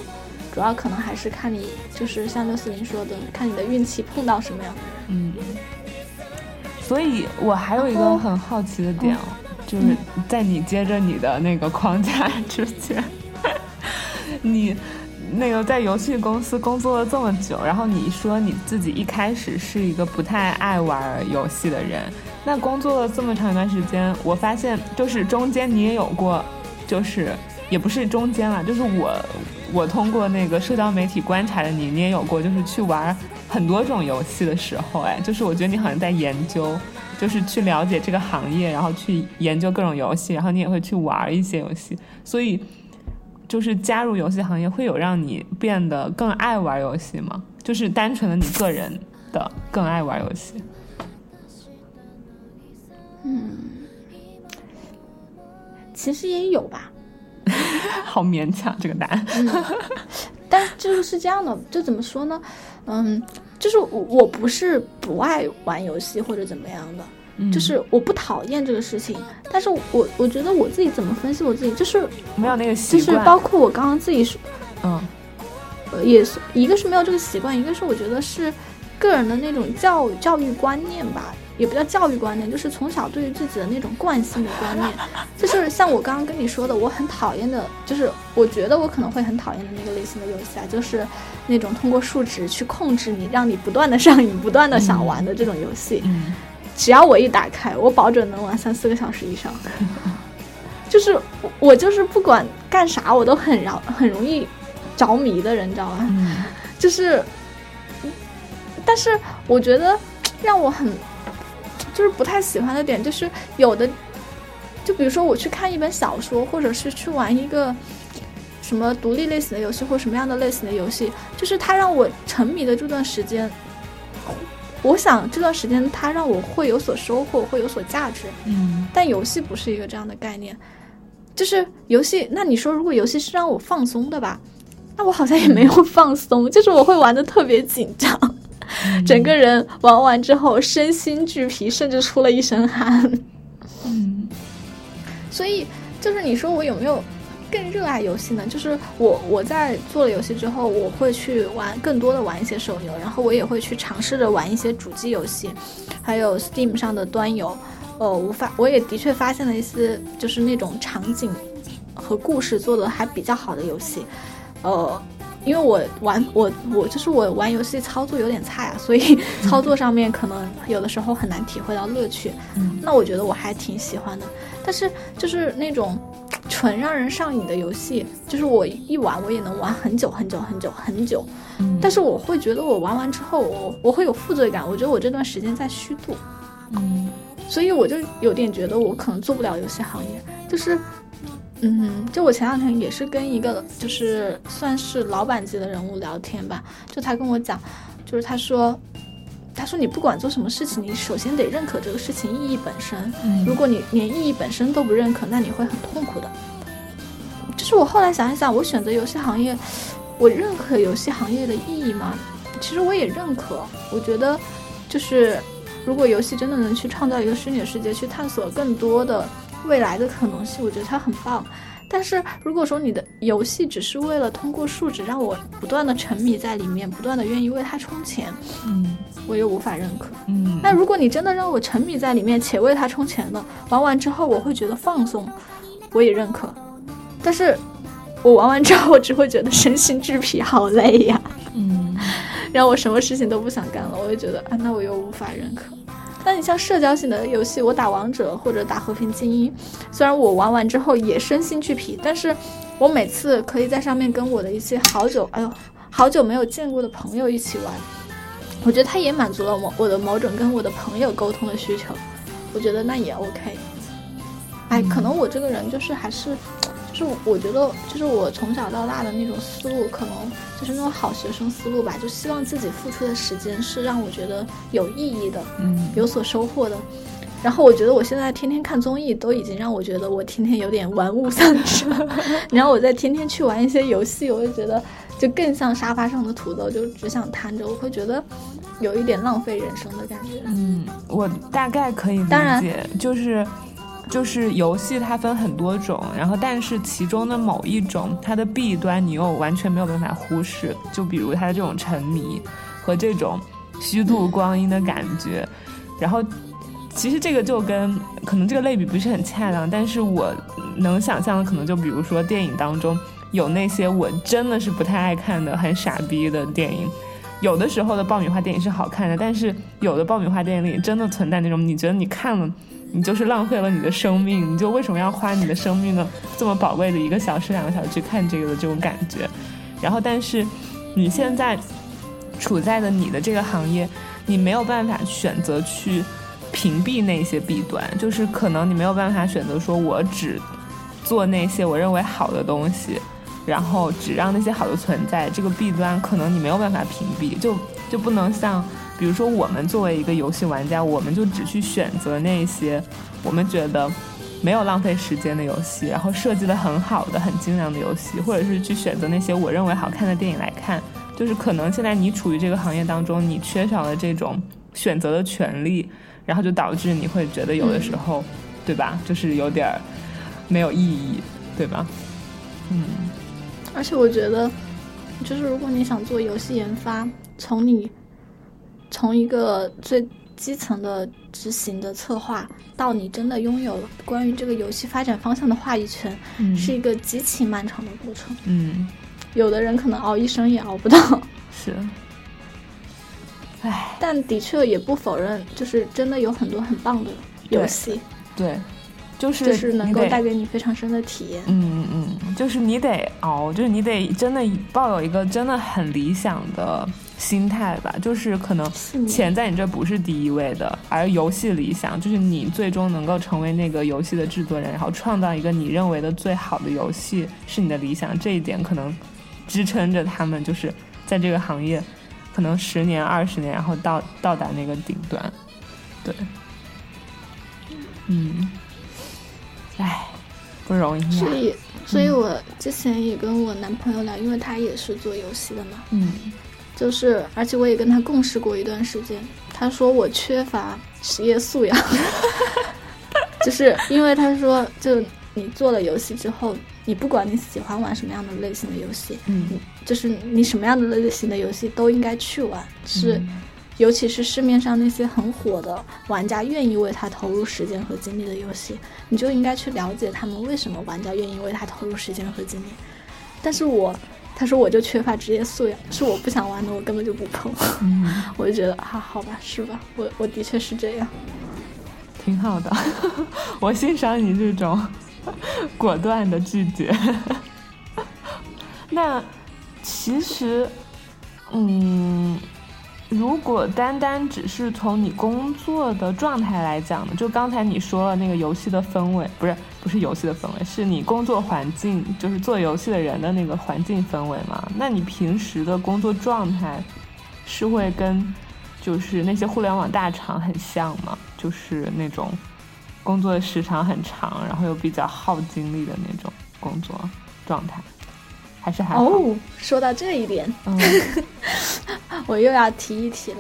主要可能还是看你，就是像六四零说的，看你的运气碰到什么样的人。嗯，所以我还有一个很好奇的点哦，就是在你接着你的那个框架 之前，你那个在游戏公司工作了这么久，然后你说你自己一开始是一个不太爱玩游戏的人，那工作了这么长一段时间，我发现就是中间你也有过，就是。也不是中间了，就是我我通过那个社交媒体观察的你，你也有过就是去玩很多种游戏的时候，哎，就是我觉得你好像在研究，就是去了解这个行业，然后去研究各种游戏，然后你也会去玩一些游戏，所以就是加入游戏行业会有让你变得更爱玩游戏吗？就是单纯的你个人的更爱玩游戏？嗯，其实也有吧。好勉强这个答案。嗯，但就是这样的，就怎么说呢？嗯，就是我我不是不爱玩游戏或者怎么样的，嗯就是我不讨厌这个事情，但是我我觉得我自己怎么分析我自己，就是没有那个习惯就是，包括我刚刚自己说，嗯呃，也是一个是没有这个习惯，一个是我觉得是个人的那种教教育观念吧，也不叫教育观念，就是从小对于自己的那种惯性的观念，就是像我刚刚跟你说的，我很讨厌的，就是我觉得我可能会很讨厌的那个类型的游戏啊，就是那种通过数值去控制你，让你不断的上瘾、不断的想玩的这种游戏。嗯只要我一打开，我保准能玩三四个小时以上。就是我，我就是不管干啥，我都很饶很容易着迷的人，你知道吗？嗯 就是，但是我觉得让我很就是不太喜欢的点，就是有的，就比如说我去看一本小说，或者是去玩一个什么独立类型的游戏，或什么样的类型的游戏，就是它让我沉迷的这段时间，我想这段时间它让我会有所收获，会有所价值。嗯但游戏不是一个这样的概念，就是游戏。那你说，如果游戏是让我放松的吧，那我好像也没有放松，就是我会玩的特别紧张，整个人玩完之后身心俱疲，甚至出了一身汗。嗯所以，就是你说我有没有更热爱游戏呢？就是我我在做了游戏之后，我会去玩更多的玩一些手游，然后我也会去尝试着玩一些主机游戏，还有 Steam 上的端游。呃，我发我也的确发现了一些就是那种场景和故事做的还比较好的游戏。呃，因为我玩我我就是我玩游戏操作有点菜啊，所以操作上面可能有的时候很难体会到乐趣。嗯那我觉得我还挺喜欢的。但是就是那种纯让人上瘾的游戏，就是我一玩我也能玩很久很久很久很久。嗯，但是我会觉得我玩完之后，我我会有负罪感，我觉得我这段时间在虚度，嗯所以我就有点觉得我可能做不了游戏行业。就是，嗯，就我前两天也是跟一个就是算是老板级的人物聊天吧，就他跟我讲，就是他说。他说：“你不管做什么事情，你首先得认可这个事情意义本身。嗯如果你连意义本身都不认可，那你会很痛苦的。就是我后来想一想，我选择游戏行业，我认可游戏行业的意义吗？其实我也认可。我觉得，就是如果游戏真的能去创造一个虚拟的世界，去探索更多的未来的可能性，我觉得它很棒。但是如果说你的游戏只是为了通过数值让我不断的沉迷在里面，不断的愿意为它充钱，嗯我又无法认可。嗯，那如果你真的让我沉迷在里面且为它充钱了，玩完之后我会觉得放松，我也认可。但是我玩完之后，我只会觉得身心俱疲，好 累呀，嗯让我什么事情都不想干了。我就觉得啊，那我又无法认可。那你像社交型的游戏，我打王者或者打和平精英，虽然我玩完之后也身心俱疲，但是我每次可以在上面跟我的一些好久，哎呦，好久没有见过的朋友一起玩，我觉得它也满足了我我的某种跟我的朋友沟通的需求，我觉得那也 OK。哎，可能我这个人就是还是，就是我觉得就是我从小到大的那种思路，可能就是那种好学生思路吧，就希望自己付出的时间是让我觉得有意义的，嗯有所收获的。然后我觉得我现在天天看综艺，都已经让我觉得我天天有点玩物丧志了。然后我再天天去玩一些游戏，我就觉得就更像沙发上的土豆，就只想瘫着。我会觉得有一点浪费人生的感觉。嗯，我大概可以理当然解，就是就是游戏它分很多种，然后但是其中的某一种它的弊端你又完全没有办法忽视，就比如它的这种沉迷和这种虚度光阴的感觉，然后。其实这个就跟可能这个类比不是很恰当，但是我能想象的可能就比如说电影当中有那些我真的是不太爱看的很傻逼的电影，有的时候的爆米花电影是好看的，但是有的爆米花电影里真的存在那种你觉得你看了你就是浪费了你的生命，你就为什么要花你的生命呢？这么宝贵的一个小时、两个小时去看这个的这种感觉。然后，但是你现在处在的你的这个行业，你没有办法选择去屏蔽那些弊端，就是可能你没有办法选择说我只做那些我认为好的东西，然后只让那些好的存在，这个弊端可能你没有办法屏蔽，就就不能像。比如说，我们作为一个游戏玩家，我们就只去选择那些我们觉得没有浪费时间的游戏，然后设计的很好的、很精良的游戏，或者是去选择那些我认为好看的电影来看。就是可能现在你处于这个行业当中，你缺少了这种选择的权利，然后就导致你会觉得有的时候，对吧？就是有点没有意义，对吧？嗯。而且我觉得，就是如果你想做游戏研发，从你。从一个最基层的执行的策划，到你真的拥有关于这个游戏发展方向的话语权，是一个极其漫长的过程。嗯，有的人可能熬一生也熬不到。是，唉，但的确也不否认，就是真的有很多很棒的游戏。对。就是就是能够带给你非常深的体验。嗯嗯，就是你得熬，就是你得真的抱有一个真的很理想的心态吧。就是可能钱在你这不是第一位的，而游戏理想就是你最终能够成为那个游戏的制作人，然后创造一个你认为的最好的游戏是你的理想。这一点可能支撑着他们就是在这个行业可能十年二十年，然后到到达那个顶端。对，嗯。唉，不容易。所以，所以我之前也跟我男朋友聊，因为他也是做游戏的嘛。嗯，就是，而且我也跟他共事过一段时间。他说我缺乏职业素养，就是因为他说，就你做了游戏之后，你不管你喜欢玩什么样的类型的游戏，嗯，就是你什么样的类型的游戏都应该去玩，是。尤其是市面上那些很火的玩家愿意为他投入时间和精力的游戏，你就应该去了解他们为什么玩家愿意为他投入时间和精力。但是我，他说我就缺乏职业素养，是我不想玩的，我根本就不碰。我就觉得啊，好吧，是吧？我我的确是这样，挺好的，我欣赏你这种 果断的拒绝。那其实，嗯。如果单单只是从你工作的状态来讲呢，就刚才你说了那个游戏的氛围，不是不是游戏的氛围，是你工作环境，就是做游戏的人的那个环境氛围嘛？那你平时的工作状态是会跟就是那些互联网大厂很像吗？就是那种工作时长很长，然后又比较耗精力的那种工作状态。还是还哦，说到这一点，我又要提一提了。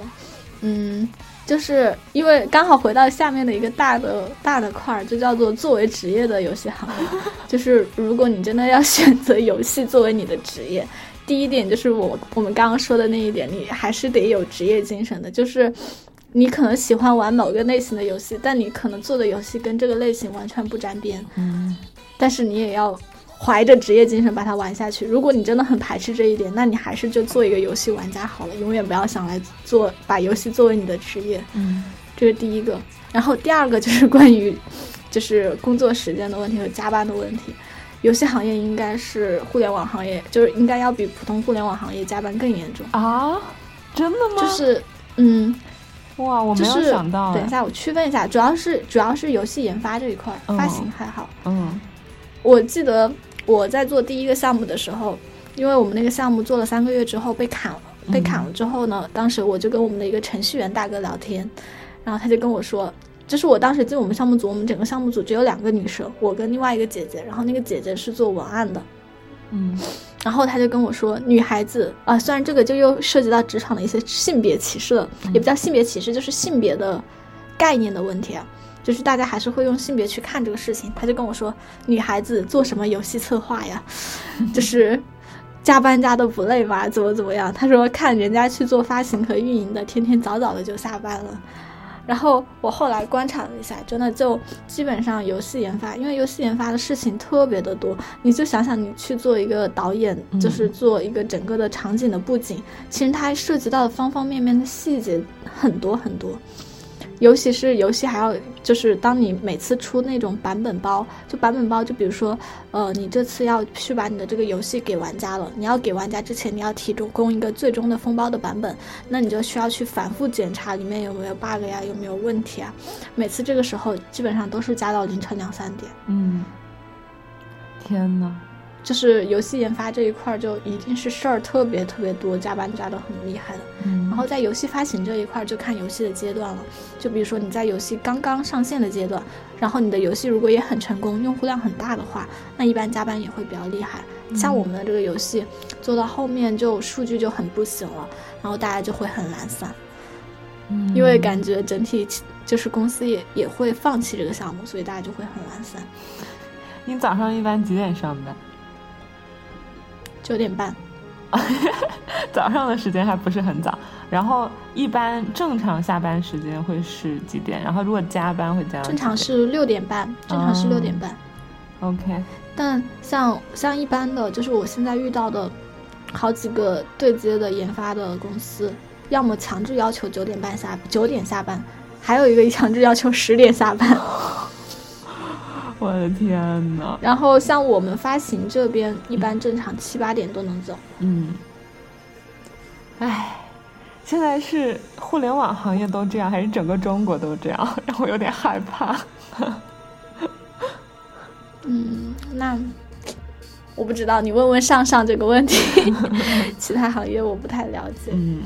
嗯，就是因为刚好回到下面的一个大的大的块儿，就叫做作为职业的游戏行业。就是如果你真的要选择游戏作为你的职业，第一点就是我我们刚刚说的那一点，你还是得有职业精神的。就是你可能喜欢玩某个类型的游戏，但你可能做的游戏跟这个类型完全不沾边。嗯，但是你也要。怀着职业精神把它玩下去。如果你真的很排斥这一点，那你还是就做一个游戏玩家好了，永远不要想来做把游戏作为你的职业。嗯，这是第一个。然后第二个就是关于，就是工作时间的问题和加班的问题。游戏行业应该是互联网行业，就是应该要比普通互联网行业加班更严重啊？真的吗？就是，嗯，哇，我没有想到。等一下，我区分一下，主要是主要是游戏研发这一块，发行还好。嗯，我记得。我在做第一个项目的时候，因为我们那个项目做了三个月之后被砍了，被砍了之后呢，当时我就跟我们的一个程序员大哥聊天，然后他就跟我说，就是我当时进我们项目组，我们整个项目组只有两个女生，我跟另外一个姐姐，然后那个姐姐是做文案的，嗯，然后他就跟我说，女孩子啊，虽然这个就又涉及到职场的一些性别歧视了，也不叫性别歧视，就是性别的概念的问题啊。就是大家还是会用性别去看这个事情，他就跟我说，女孩子做什么游戏策划呀，就是加班加的不累吗？怎么怎么样？他说看人家去做发行和运营的，天天早早的就下班了。然后我后来观察了一下，真的就基本上游戏研发，因为游戏研发的事情特别的多，你就想想你去做一个导演，就是做一个整个的场景的布景，其实它涉及到的方方面面的细节很多很多。尤其是游戏还要就是当你每次出那种版本包，就版本包，就比如说，呃，你这次要去把你的这个游戏给玩家了，你要给玩家之前，你要提供一个最终的封包的版本，那你就需要去反复检查里面有没有 bug 呀，有没有问题啊。每次这个时候基本上都是加到凌晨两三点。嗯，天呐，就是游戏研发这一块就一定是事儿特别特别多，加班加的很厉害的。嗯，然后在游戏发行这一块就看游戏的阶段了，就比如说你在游戏刚刚上线的阶段，然后你的游戏如果也很成功，用户量很大的话，那一般加班也会比较厉害。像我们的这个游戏做到后面就数据就很不行了，然后大家就会很懒散，嗯因为感觉整体就是公司也也会放弃这个项目，所以大家就会很懒散。你早上一般几点上班？九点半，早上的时间还不是很早，然后一般正常下班时间会是几点？然后如果加班会加到正常是六点半，正常是哦六点半。OK，但像像一般的，就是我现在遇到的好几个对接的研发的公司，要么强制要求九点半下九点下班，还有一个强制要求十点下班。我的天呐，然后像我们发行这边，一般正常七八点都能走。嗯，唉，现在是互联网行业都这样，还是整个中国都这样？让我有点害怕。嗯，那我不知道，你问问上上这个问题，其他行业我不太了解。嗯，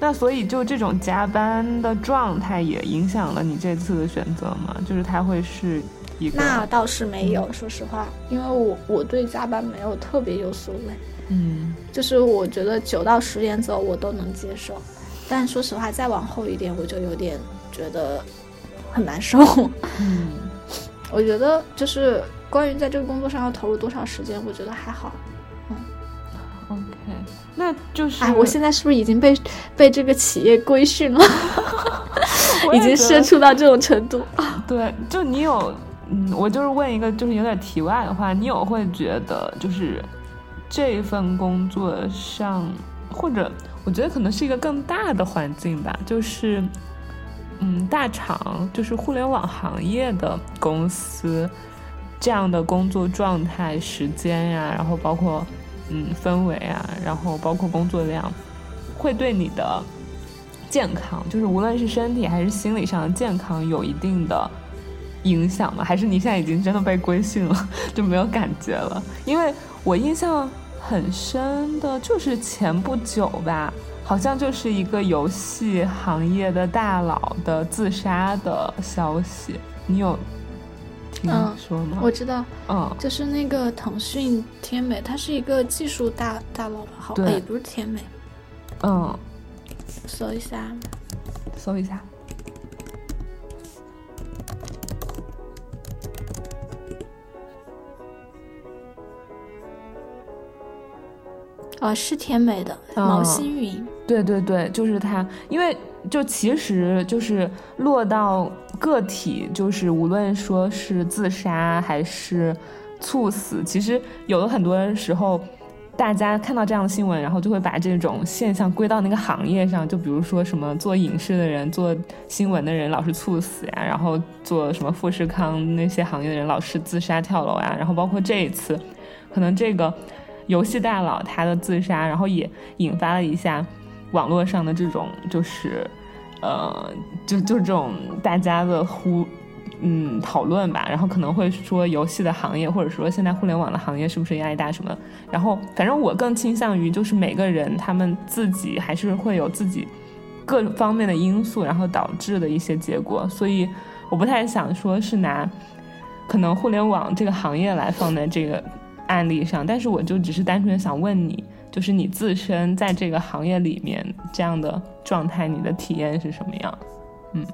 那所以就这种加班的状态也影响了你这次的选择吗？就是它会是一个那倒是没有，说实话，因为我我对加班没有特别有所谓。嗯就是我觉得九到十点走我都能接受，但说实话再往后一点我就有点觉得很难受。嗯我觉得就是关于在这个工作上要投入多少时间，我觉得还好。嗯，OK，那就是哎，我现在是不是已经被被这个企业规训了？我已经社畜到这种程度。对，就你有，嗯，我就是问一个，就是有点题外的话，你有会觉得就是这份工作上，或者我觉得可能是一个更大的环境吧，就是嗯，大厂，就是互联网行业的公司这样的工作状态、时间呀，然后包括嗯氛围啊，然后包括工作量，会对你的健康，就是无论是身体还是心理上的健康有一定的影响吗？还是你现在已经真的被规训了，就没有感觉了？因为我印象很深的就是前不久吧，好像就是一个游戏行业的大佬的自杀的消息，你有听嗯说吗？我知道，嗯就是那个腾讯天美，它是一个技术大大佬吧？好，对哎也不是天美，嗯，搜一下。搜一下。哦，是甜美的哦毛新云。对对对，就是他，因为就其实就是落到个体，就是无论说是自杀还是猝死，其实有的很多时候，大家看到这样的新闻，然后就会把这种现象归到那个行业上，就比如说什么做影视的人、做新闻的人老是猝死呀，然后做什么富士康那些行业的人老是自杀跳楼呀，然后包括这一次，可能这个。游戏大佬他的自杀，然后也引发了一下网络上的这种就是，呃，就就这种大家的呼嗯讨论吧，然后可能会说游戏的行业或者说现在互联网的行业是不是压力大什么，然后反正我更倾向于就是每个人他们自己还是会有自己各方面的因素，然后导致的一些结果，所以我不太想说是拿可能互联网这个行业来放在这个。案例上，但是我就只是单纯想问你，就是你自身在这个行业里面这样的状态，你的体验是什么样？嗯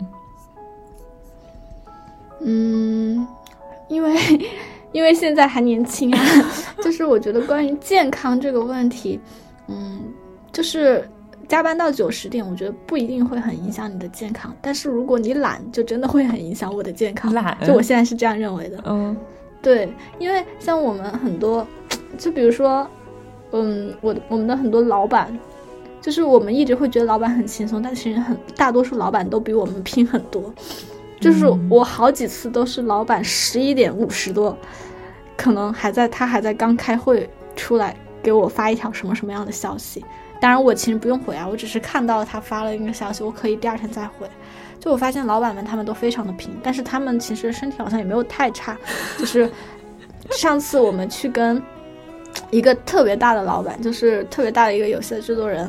嗯，因为 因为现在还年轻啊，就是我觉得关于健康这个问题，嗯，就是加班到九十点，我觉得不一定会很影响你的健康，但是如果你懒，就真的会很影响我的健康。懒就我现在是这样认为的。嗯对，因为像我们很多，就比如说，嗯，我我们的很多老板，就是我们一直会觉得老板很轻松，但其实很大多数老板都比我们拼很多。就是我好几次都是老板十一点五十多，可能还在他还在刚开会出来给我发一条什么什么样的消息。当然我其实不用回啊，我只是看到了他发了一个消息，我可以第二天再回。就我发现老板们他们都非常的拼，但是他们其实身体好像也没有太差。就是 上次我们去跟一个特别大的老板，就是特别大的一个游戏的制作人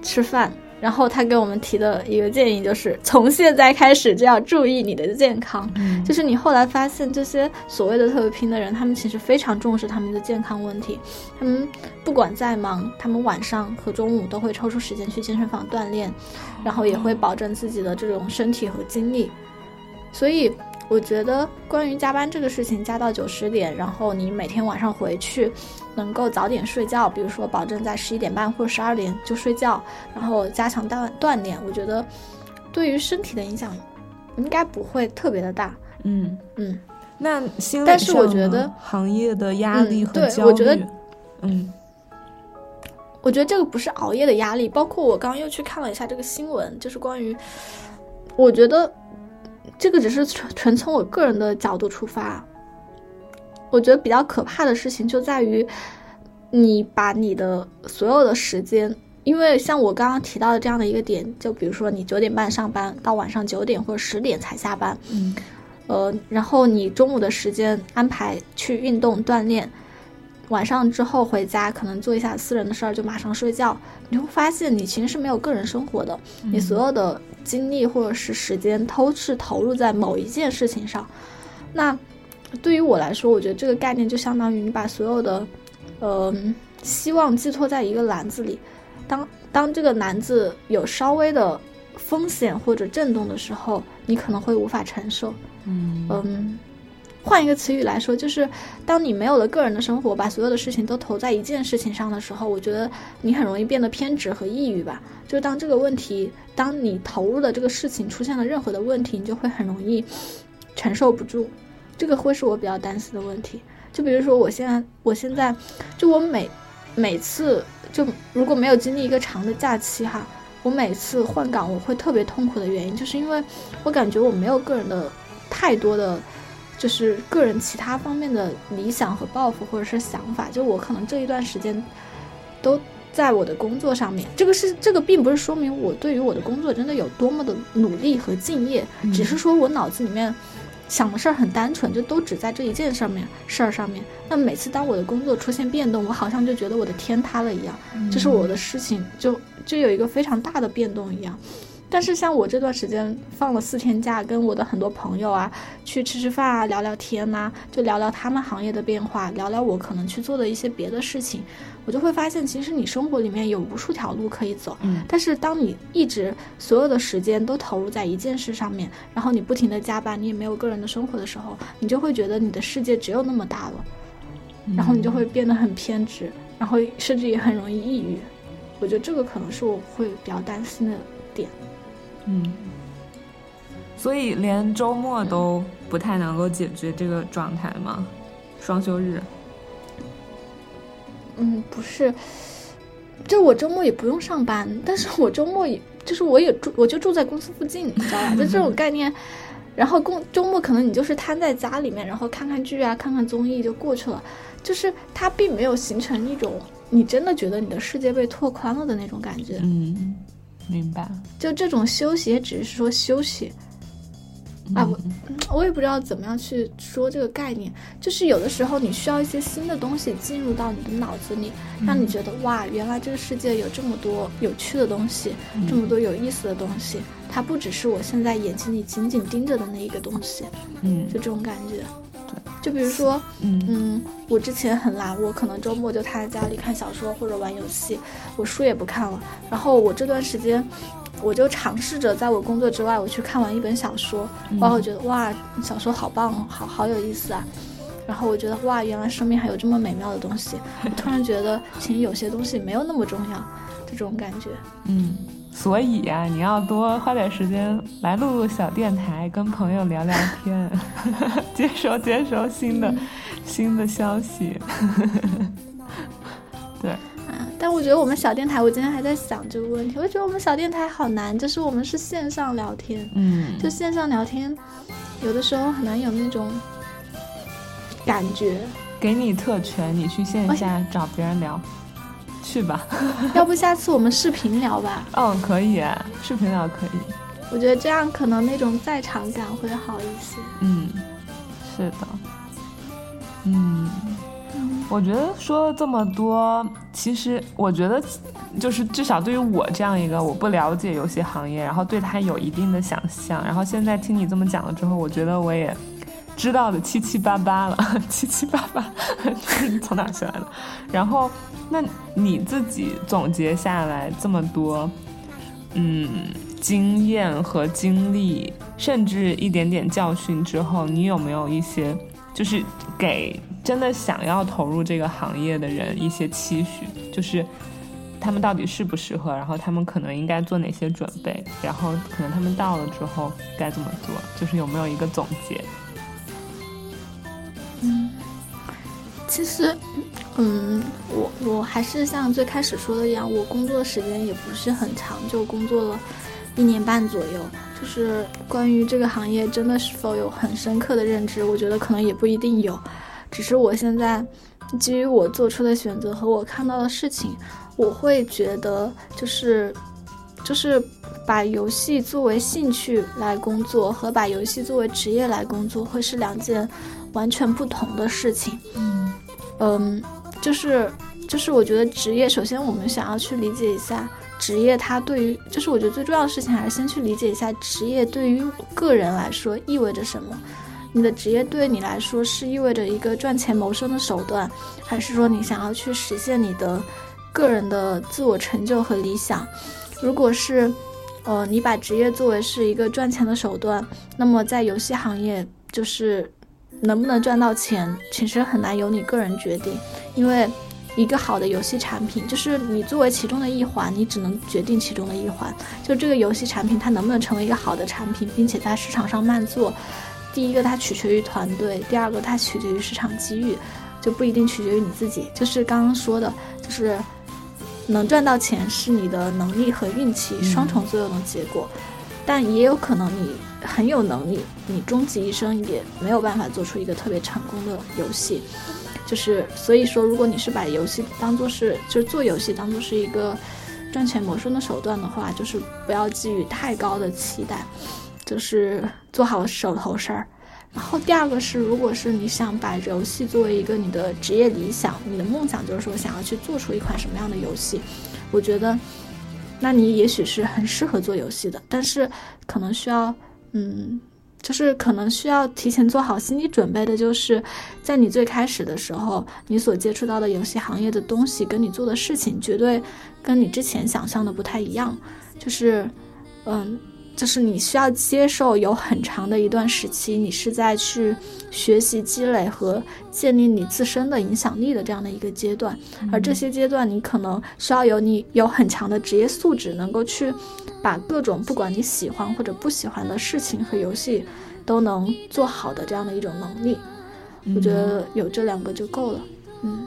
吃饭。然后他给我们提的一个建议就是，从现在开始就要注意你的健康。嗯就是你后来发现，这些所谓的特别拼的人，他们其实非常重视他们的健康问题。他们不管再忙，他们晚上和中午都会抽出时间去健身房锻炼，然后也会保证自己的这种身体和精力。所以。我觉得关于加班这个事情，加到九十点，然后你每天晚上回去能够早点睡觉，比如说保证在十一点半或者十二点就睡觉，然后加强锻锻炼，我觉得对于身体的影响应该不会特别的大。嗯。嗯，那心理但是我觉得行业的压力和焦虑，我觉得嗯。我觉得这个不是熬夜的压力，包括我刚刚又去看了一下这个新闻，就是关于，我觉得这个只是纯纯从我个人的角度出发，我觉得比较可怕的事情就在于，你把你的所有的时间，因为像我刚刚提到的这样的一个点，就比如说你九点半上班，到晚上九点或者十点才下班，嗯呃，然后你中午的时间安排去运动锻炼，晚上之后回家可能做一下私人的事儿，就马上睡觉。你会发现你其实是没有个人生活的，你所有的精力或者是时间都是投入在某一件事情上。那对于我来说，我觉得这个概念就相当于你把所有的，呃，希望寄托在一个篮子里，当当这个篮子有稍微的风险或者震动的时候，你可能会无法承受。嗯嗯，换一个词语来说，就是当你没有了个人的生活，把所有的事情都投在一件事情上的时候，我觉得你很容易变得偏执和抑郁吧。就当这个问题，当你投入的这个事情出现了任何的问题，你就会很容易承受不住。这个会是我比较担心的问题。就比如说，我现在，我现在，就我每每次就如果没有经历一个长的假期哈，我每次换岗我会特别痛苦的原因，就是因为我感觉我没有个人的太多的，就是个人其他方面的理想和抱负或者是想法，就我可能这一段时间都在我的工作上面。这个是这个并不是说明我对于我的工作真的有多么的努力和敬业，只是说我脑子里面。想的事儿很单纯，就都只在这一件上面事儿上面。那每次当我的工作出现变动，我好像就觉得我的天塌了一样，就是我的事情就就有一个非常大的变动一样。但是像我这段时间放了四天假，跟我的很多朋友啊去吃吃饭啊，聊聊天呐、就聊聊他们行业的变化，聊聊我可能去做的一些别的事情，我就会发现，其实你生活里面有无数条路可以走。嗯但是当你一直所有的时间都投入在一件事上面，然后你不停的加班，你也没有个人的生活的时候，你就会觉得你的世界只有那么大了，然后你就会变得很偏执，然后甚至也很容易抑郁。我觉得这个可能是我会比较担心的点。嗯，所以连周末都不太能够解决这个状态吗？双休日，嗯，不是，就我周末也不用上班，但是我周末也就是我也住，我就住在公司附近，你知道吧？就这种概念。然后公周末可能你就是瘫在家里面，然后看看剧啊，看看综艺就过去了，就是它并没有形成一种你真的觉得你的世界被拓宽了的那种感觉。嗯，明白。就这种休息也只是说休息，啊我我也不知道怎么样去说这个概念，就是有的时候你需要一些新的东西进入到你的脑子里，让你觉得哇，原来这个世界有这么多有趣的东西，这么多有意思的东西，它不只是我现在眼睛里紧紧盯着的那一个东西，嗯。就这种感觉。就比如说，嗯。嗯，我之前很懒，我可能周末就瘫在家里看小说或者玩游戏，我书也不看了。然后我这段时间，我就尝试着在我工作之外，我去看完一本小说，然后我觉得哇，小说好棒，好好有意思啊。然后我觉得哇，原来生命还有这么美妙的东西。我突然觉得，其实有些东西没有那么重要，这种感觉。嗯，所以呀、你要多花点时间来录录小电台，跟朋友聊聊天，接收接收新的、新的消息。我觉觉得我们小电台，我今天还在想这个问题，我觉得我们小电台好难，就是我们是线上聊天，嗯，就线上聊天，有的时候很难有那种感觉。给你特权，你去线下找别人聊，去吧。要不下次我们视频聊吧？嗯，可以，视频聊可以。我觉得这样可能那种在场感会好一些。嗯，是的。嗯，我觉得说了这么多，其实我觉得就是至少对于我这样一个我不了解游戏行业，然后对它有一定的想象，然后现在听你这么讲了之后，我觉得我也。知道的七七八八了，七七八八，从哪学来的？然后，那你自己总结下来这么多，嗯，经验和经历，甚至一点点教训之后，你有没有一些，就是给真的想要投入这个行业的人一些期许？就是他们到底适不适合？然后他们可能应该做哪些准备？然后可能他们到了之后该怎么做？就是有没有一个总结？嗯，其实，嗯，我我还是像最开始说的一样，我工作的时间也不是很长，就工作了一年半左右。就是关于这个行业，真的是否有很深刻的认知？我觉得可能也不一定有。只是我现在基于我做出的选择和我看到的事情，我会觉得就是就是把游戏作为兴趣来工作和把游戏作为职业来工作会是两件。完全不同的事情，嗯，嗯，就是就是，我觉得职业，首先我们想要去理解一下职业，它对于，就是我觉得最重要的事情还是先去理解一下职业对于个人来说意味着什么。你的职业对你来说是意味着一个赚钱谋生的手段，还是说你想要去实现你的个人的自我成就和理想？如果是，呃，你把职业作为是一个赚钱的手段，那么在游戏行业就是。能不能赚到钱，其实很难由你个人决定，因为一个好的游戏产品，就是你作为其中的一环，你只能决定其中的一环。就这个游戏产品，它能不能成为一个好的产品，并且在市场上卖座，第一个它取决于团队，第二个它取决于市场机遇，就不一定取决于你自己。就是刚刚说的，就是能赚到钱是你的能力和运气双重作用的结果，但也有可能你。很有能力，你终其一生也没有办法做出一个特别成功的游戏，就是所以说，如果你是把游戏当做是，就是做游戏当做是一个赚钱谋生的手段的话，就是不要寄予太高的期待，就是做好手头事儿。然后第二个是，如果是你想把游戏作为一个你的职业理想，你的梦想就是说想要去做出一款什么样的游戏，我觉得，那你也许是很适合做游戏的，但是可能需要。嗯，就是可能需要提前做好心理准备的，就是在你最开始的时候，你所接触到的游戏行业的东西，跟你做的事情，绝对跟你之前想象的不太一样。就是，嗯。就是你需要接受有很长的一段时期，你是在去学习、积累和建立你自身的影响力的这样的一个阶段，而这些阶段你可能需要有你有很强的职业素质，能够去把各种不管你喜欢或者不喜欢的事情和游戏都能做好的这样的一种能力。我觉得有这两个就够了。嗯，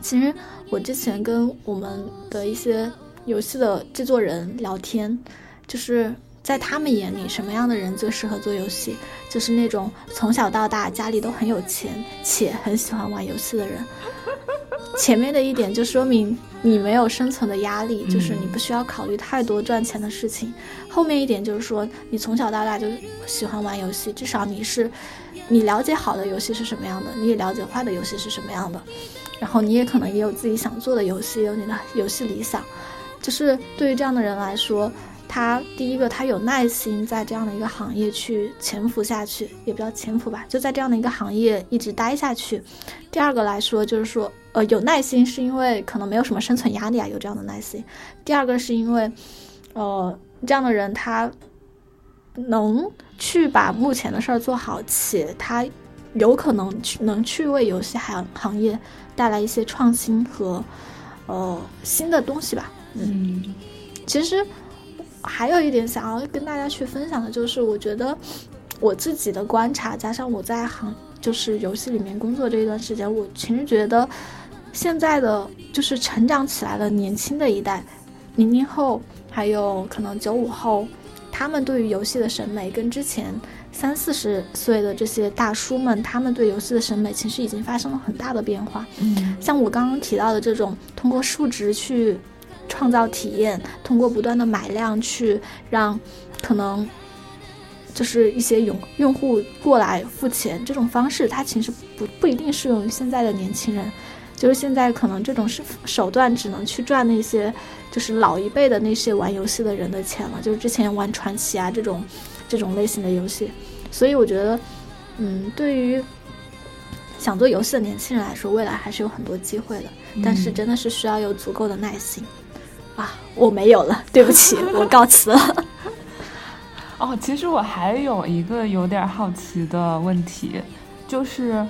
其实我之前跟我们的一些游戏的制作人聊天，就是。在他们眼里，什么样的人最适合做游戏？就是那种从小到大家里都很有钱且很喜欢玩游戏的人。前面的一点就说明你没有生存的压力，就是你不需要考虑太多赚钱的事情。后面一点就是说，你从小到大就喜欢玩游戏，至少你是你了解好的游戏是什么样的，你也了解坏的游戏是什么样的。然后你也可能也有自己想做的游戏，有你的游戏理想。就是对于这样的人来说。他第一个，他有耐心在这样的一个行业去潜伏下去，也不叫潜伏吧，就在这样的一个行业一直待下去。第二个来说，就是说，呃，有耐心是因为可能没有什么生存压力啊，有这样的耐心。第二个是因为，呃，这样的人他能去把目前的事儿做好，且他有可能去能去为游戏行行业带来一些创新和呃新的东西吧。嗯，其实。还有一点想要跟大家去分享的，就是我觉得我自己的观察，加上我在行就是游戏里面工作这一段时间，我其实觉得现在的就是成长起来的年轻的一代，零零后还有可能九五后，他们对于游戏的审美跟之前三四十岁的这些大叔们，他们对游戏的审美其实已经发生了很大的变化。嗯，像我刚刚提到的这种通过数值去创造体验，通过不断的买量去让可能。就是一些用用户过来付钱这种方式，它其实不不一定适用于现在的年轻人。就是现在可能这种是手段只能去赚那些就是老一辈的那些玩游戏的人的钱了。就是之前玩传奇啊这种这种类型的游戏，所以我觉得，嗯，对于想做游戏的年轻人来说，未来还是有很多机会的。但是真的是需要有足够的耐心啊！我没有了，对不起，我告辞了。哦，其实我还有一个有点好奇的问题，就是，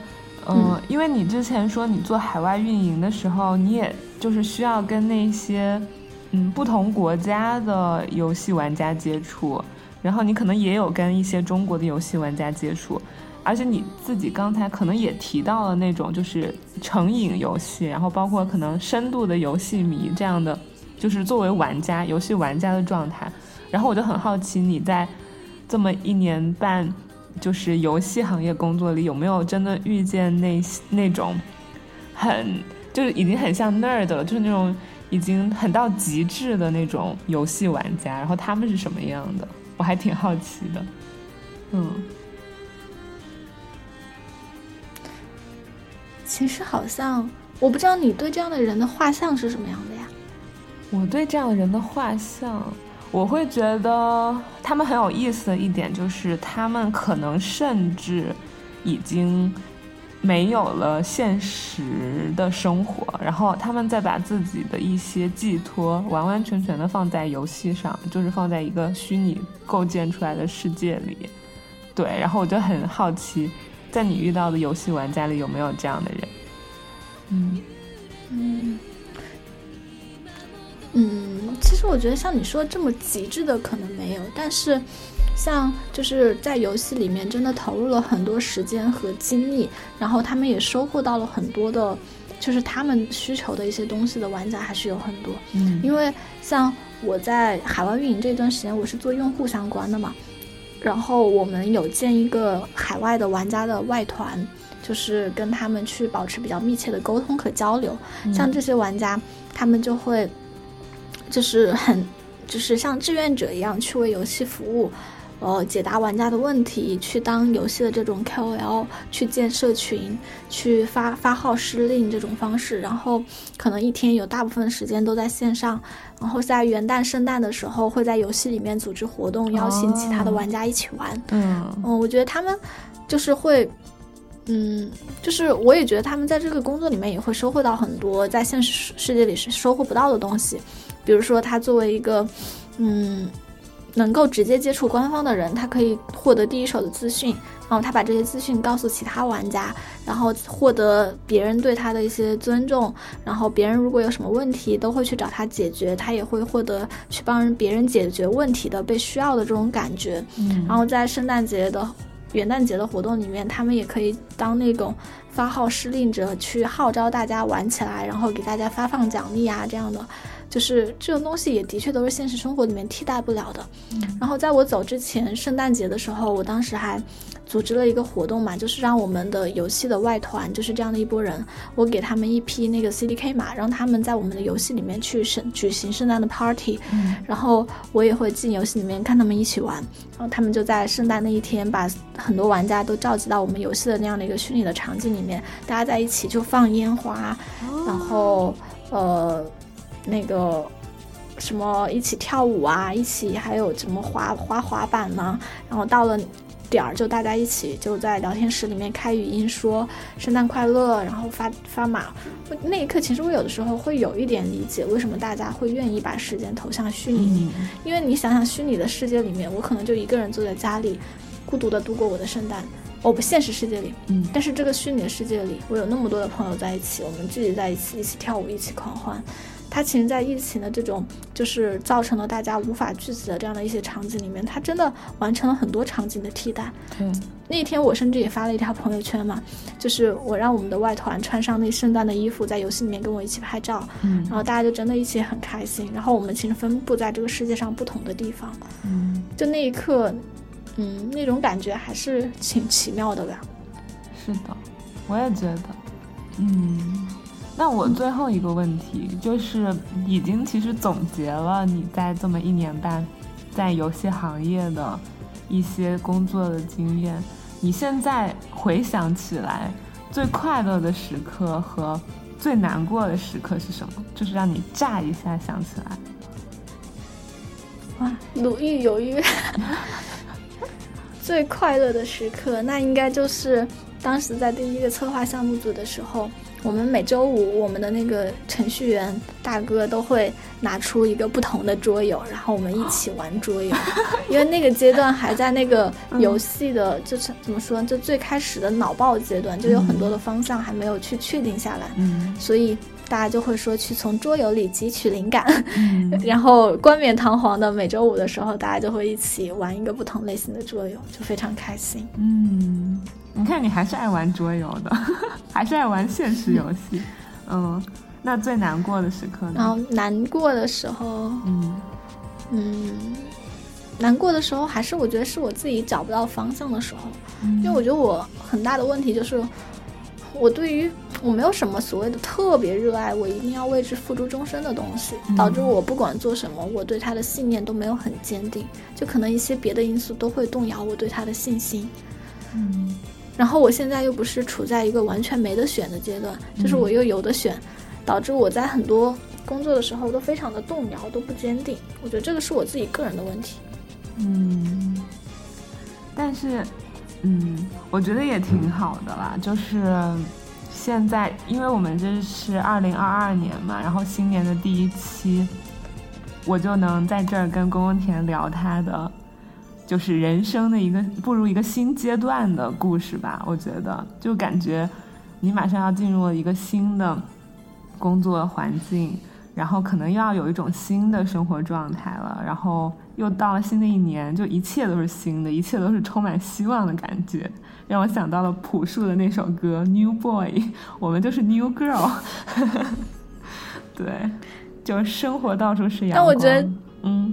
嗯，因为你之前说你做海外运营的时候，你也就是需要跟那些，嗯，不同国家的游戏玩家接触，然后你可能也有跟一些中国的游戏玩家接触，而且你自己刚才可能也提到了那种就是成瘾游戏，然后包括可能深度的游戏迷这样的，就是作为玩家游戏玩家的状态。然后我就很好奇，你在这么一年半，就是游戏行业工作里，有没有真的遇见那那种很就是已经很像 nerd 了，就是那种已经很到极致的那种游戏玩家？然后他们是什么样的？我还挺好奇的。嗯，其实好像我不知道你对这样的人的画像是什么样的呀？我对这样的人的画像。我会觉得他们很有意思的一点就是，他们可能甚至已经没有了现实的生活，然后他们再把自己的一些寄托完完全全的放在游戏上，就是放在一个虚拟构建出来的世界里。对，然后我就很好奇，在你遇到的游戏玩家里有没有这样的人？嗯嗯。嗯，其实我觉得像你说这么极致的可能没有，但是，像就是在游戏里面真的投入了很多时间和精力，然后他们也收获到了很多的，就是他们需求的一些东西的玩家还是有很多。嗯，因为像我在海外运营这段时间，我是做用户相关的嘛，然后我们有建一个海外的玩家的外团，就是跟他们去保持比较密切的沟通和交流。像这些玩家，他们就会。就是很，就是像志愿者一样去为游戏服务，呃，解答玩家的问题，去当游戏的这种 KOL，去建社群，去发发号施令这种方式，然后可能一天有大部分时间都在线上，然后在元旦、圣诞的时候会在游戏里面组织活动，邀请其他的玩家一起玩。嗯，嗯，我觉得他们就是会，嗯，就是我也觉得他们在这个工作里面也会收获到很多在现实世界里是收获不到的东西。比如说，他作为一个，嗯，能够直接接触官方的人，他可以获得第一手的资讯，然后他把这些资讯告诉其他玩家，然后获得别人对他的一些尊重，然后别人如果有什么问题，都会去找他解决，他也会获得去帮别人解决问题的被需要的这种感觉。嗯，然后在圣诞节的、元旦节的活动里面，他们也可以当那种发号施令者，去号召大家玩起来，然后给大家发放奖励啊这样的。就是这种东西也的确都是现实生活里面替代不了的。然后在我走之前，圣诞节的时候，我当时还组织了一个活动嘛，就是让我们的游戏的外团，就是这样的一波人，我给他们一批那个 CDK 码，让他们在我们的游戏里面去圣举行圣诞的 party。然后我也会进游戏里面看他们一起玩。然后他们就在圣诞那一天，把很多玩家都召集到我们游戏的那样的一个虚拟的场景里面，大家在一起就放烟花，然后呃。那个什么一起跳舞啊，一起还有什么滑滑滑板呢？然后到了点儿就大家一起就在聊天室里面开语音说圣诞快乐，然后发发码。那一刻其实我有的时候会有一点理解为什么大家会愿意把时间投向虚拟，因为你想想虚拟的世界里面，我可能就一个人坐在家里孤独的度过我的圣诞。我不现实世界里，嗯，但是这个虚拟的世界里，我有那么多的朋友在一起，我们聚集在一起，一起跳舞，一起狂欢。它其实，在疫情的这种就是造成了大家无法聚集的这样的一些场景里面，它真的完成了很多场景的替代。对，那天我甚至也发了一条朋友圈嘛，就是我让我们的外团穿上那圣诞的衣服，在游戏里面跟我一起拍照，嗯然后大家就真的一起很开心。然后我们其实分布在这个世界上不同的地方，嗯，就那一刻，嗯，那种感觉还是挺奇妙的吧。是的，我也觉得，嗯。那我最后一个问题就是，已经其实总结了你在这么一年半在游戏行业的一些工作的经验。你现在回想起来，最快乐的时刻和最难过的时刻是什么？就是让你炸一下想起来。哇，鲁豫有约。最快乐的时刻，那应该就是当时在第一个策划项目组的时候，我们每周五我们的那个程序员大哥都会拿出一个不同的桌游，然后我们一起玩桌游。因为那个阶段还在那个游戏的，就是怎么说，就最开始的脑爆阶段，就有很多的方向还没有去确定下来，嗯。所以大家就会说去从桌游里汲取灵感。嗯 然后冠冕堂皇的每周五的时候，大家就会一起玩一个不同类型的桌游，就非常开心。嗯，你看你还是爱玩桌游的，还是爱玩现实游戏。嗯，那最难过的时刻然后呢？难过的时候，嗯嗯，难过的时候还是我觉得是我自己找不到方向的时候，嗯因为我觉得我很大的问题就是，我对于我没有什么所谓的特别热爱，我一定要为之付出终身的东西，嗯导致我不管做什么，我对他的信念都没有很坚定，就可能一些别的因素都会动摇我对他的信心。嗯然后我现在又不是处在一个完全没得选的阶段，就是我又有的选，导致我在很多工作的时候都非常的动摇，都不坚定。我觉得这个是我自己个人的问题。嗯，但是，嗯，我觉得也挺好的啦。就是现在，因为我们这是二零二二年嘛，然后新年的第一期，我就能在这儿跟宫宫田聊他的，就是人生的一个步入一个新阶段的故事吧。我觉得，就感觉你马上要进入了一个新的工作环境。然后可能又要有一种新的生活状态了，然后又到了新的一年，就一切都是新的，一切都是充满希望的感觉，让我想到了朴树的那首歌《New Boy》，我们就是 New Girl，对，就是生活到处是阳光。但我觉得，嗯，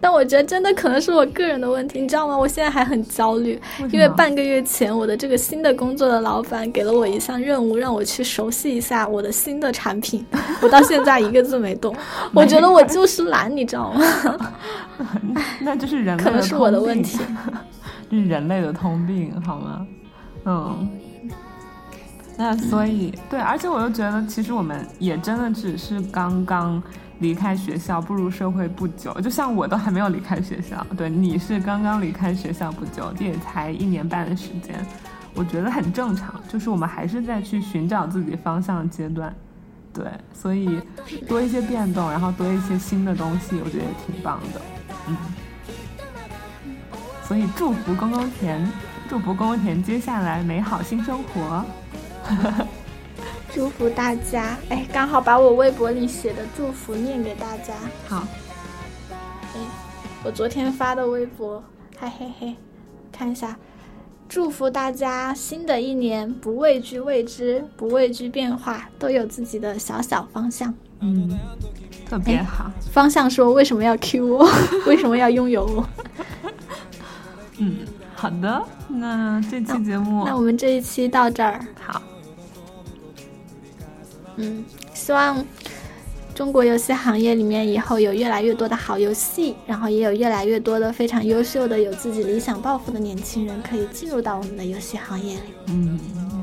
但我觉得真的可能是我个人的问题，你知道吗？我现在还很焦虑，因为半个月前我的这个新的工作的老板给了我一项任务，让我去熟悉一下我的新的产品，我到现在一个字没动。我觉得我就是懒，你知道吗？那就是人类可能是我的问题，这是人类的通病，好吗？嗯。那所以对，而且我又觉得，其实我们也真的只是刚刚离开学校，步入社会不久。就像我都还没有离开学校，对，你是刚刚离开学校不久，这也才一年半的时间，我觉得很正常。就是我们还是在去寻找自己方向的阶段，对，所以多一些变动，然后多一些新的东西，我觉得也挺棒的，嗯。所以祝福公公田，祝福公公田接下来美好新生活。祝福大家！哎，刚好把我微博里写的祝福念给大家。好，哎，我昨天发的微博，嗨嘿嘿，看一下。祝福大家新的一年不畏惧未知，不畏惧变化，都有自己的小小方向。嗯，特别好。方向说为什么要 Q 我？为什么要拥有我？嗯，好的，那这期节目，那我们这一期到这儿。好，嗯，希望中国游戏行业里面以后有越来越多的好游戏，然后也有越来越多的非常优秀的、有自己理想抱负的年轻人可以进入到我们的游戏行业里。嗯，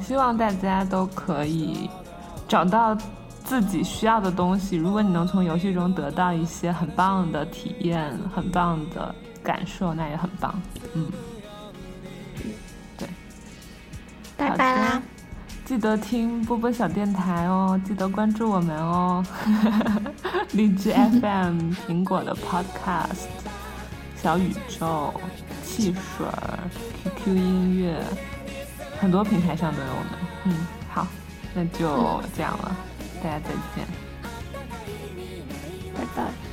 希望大家都可以找到自己需要的东西。如果你能从游戏中得到一些很棒的体验、很棒的感受，那也很棒。嗯，对，拜拜啦！记得听波波小电台哦，记得关注我们哦。荔枝 FM、苹果的 Podcast、小宇宙、汽水、QQ 音乐，很多平台上都有我们。嗯，好，那就这样了，大家再见。拜。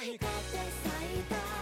光って咲いた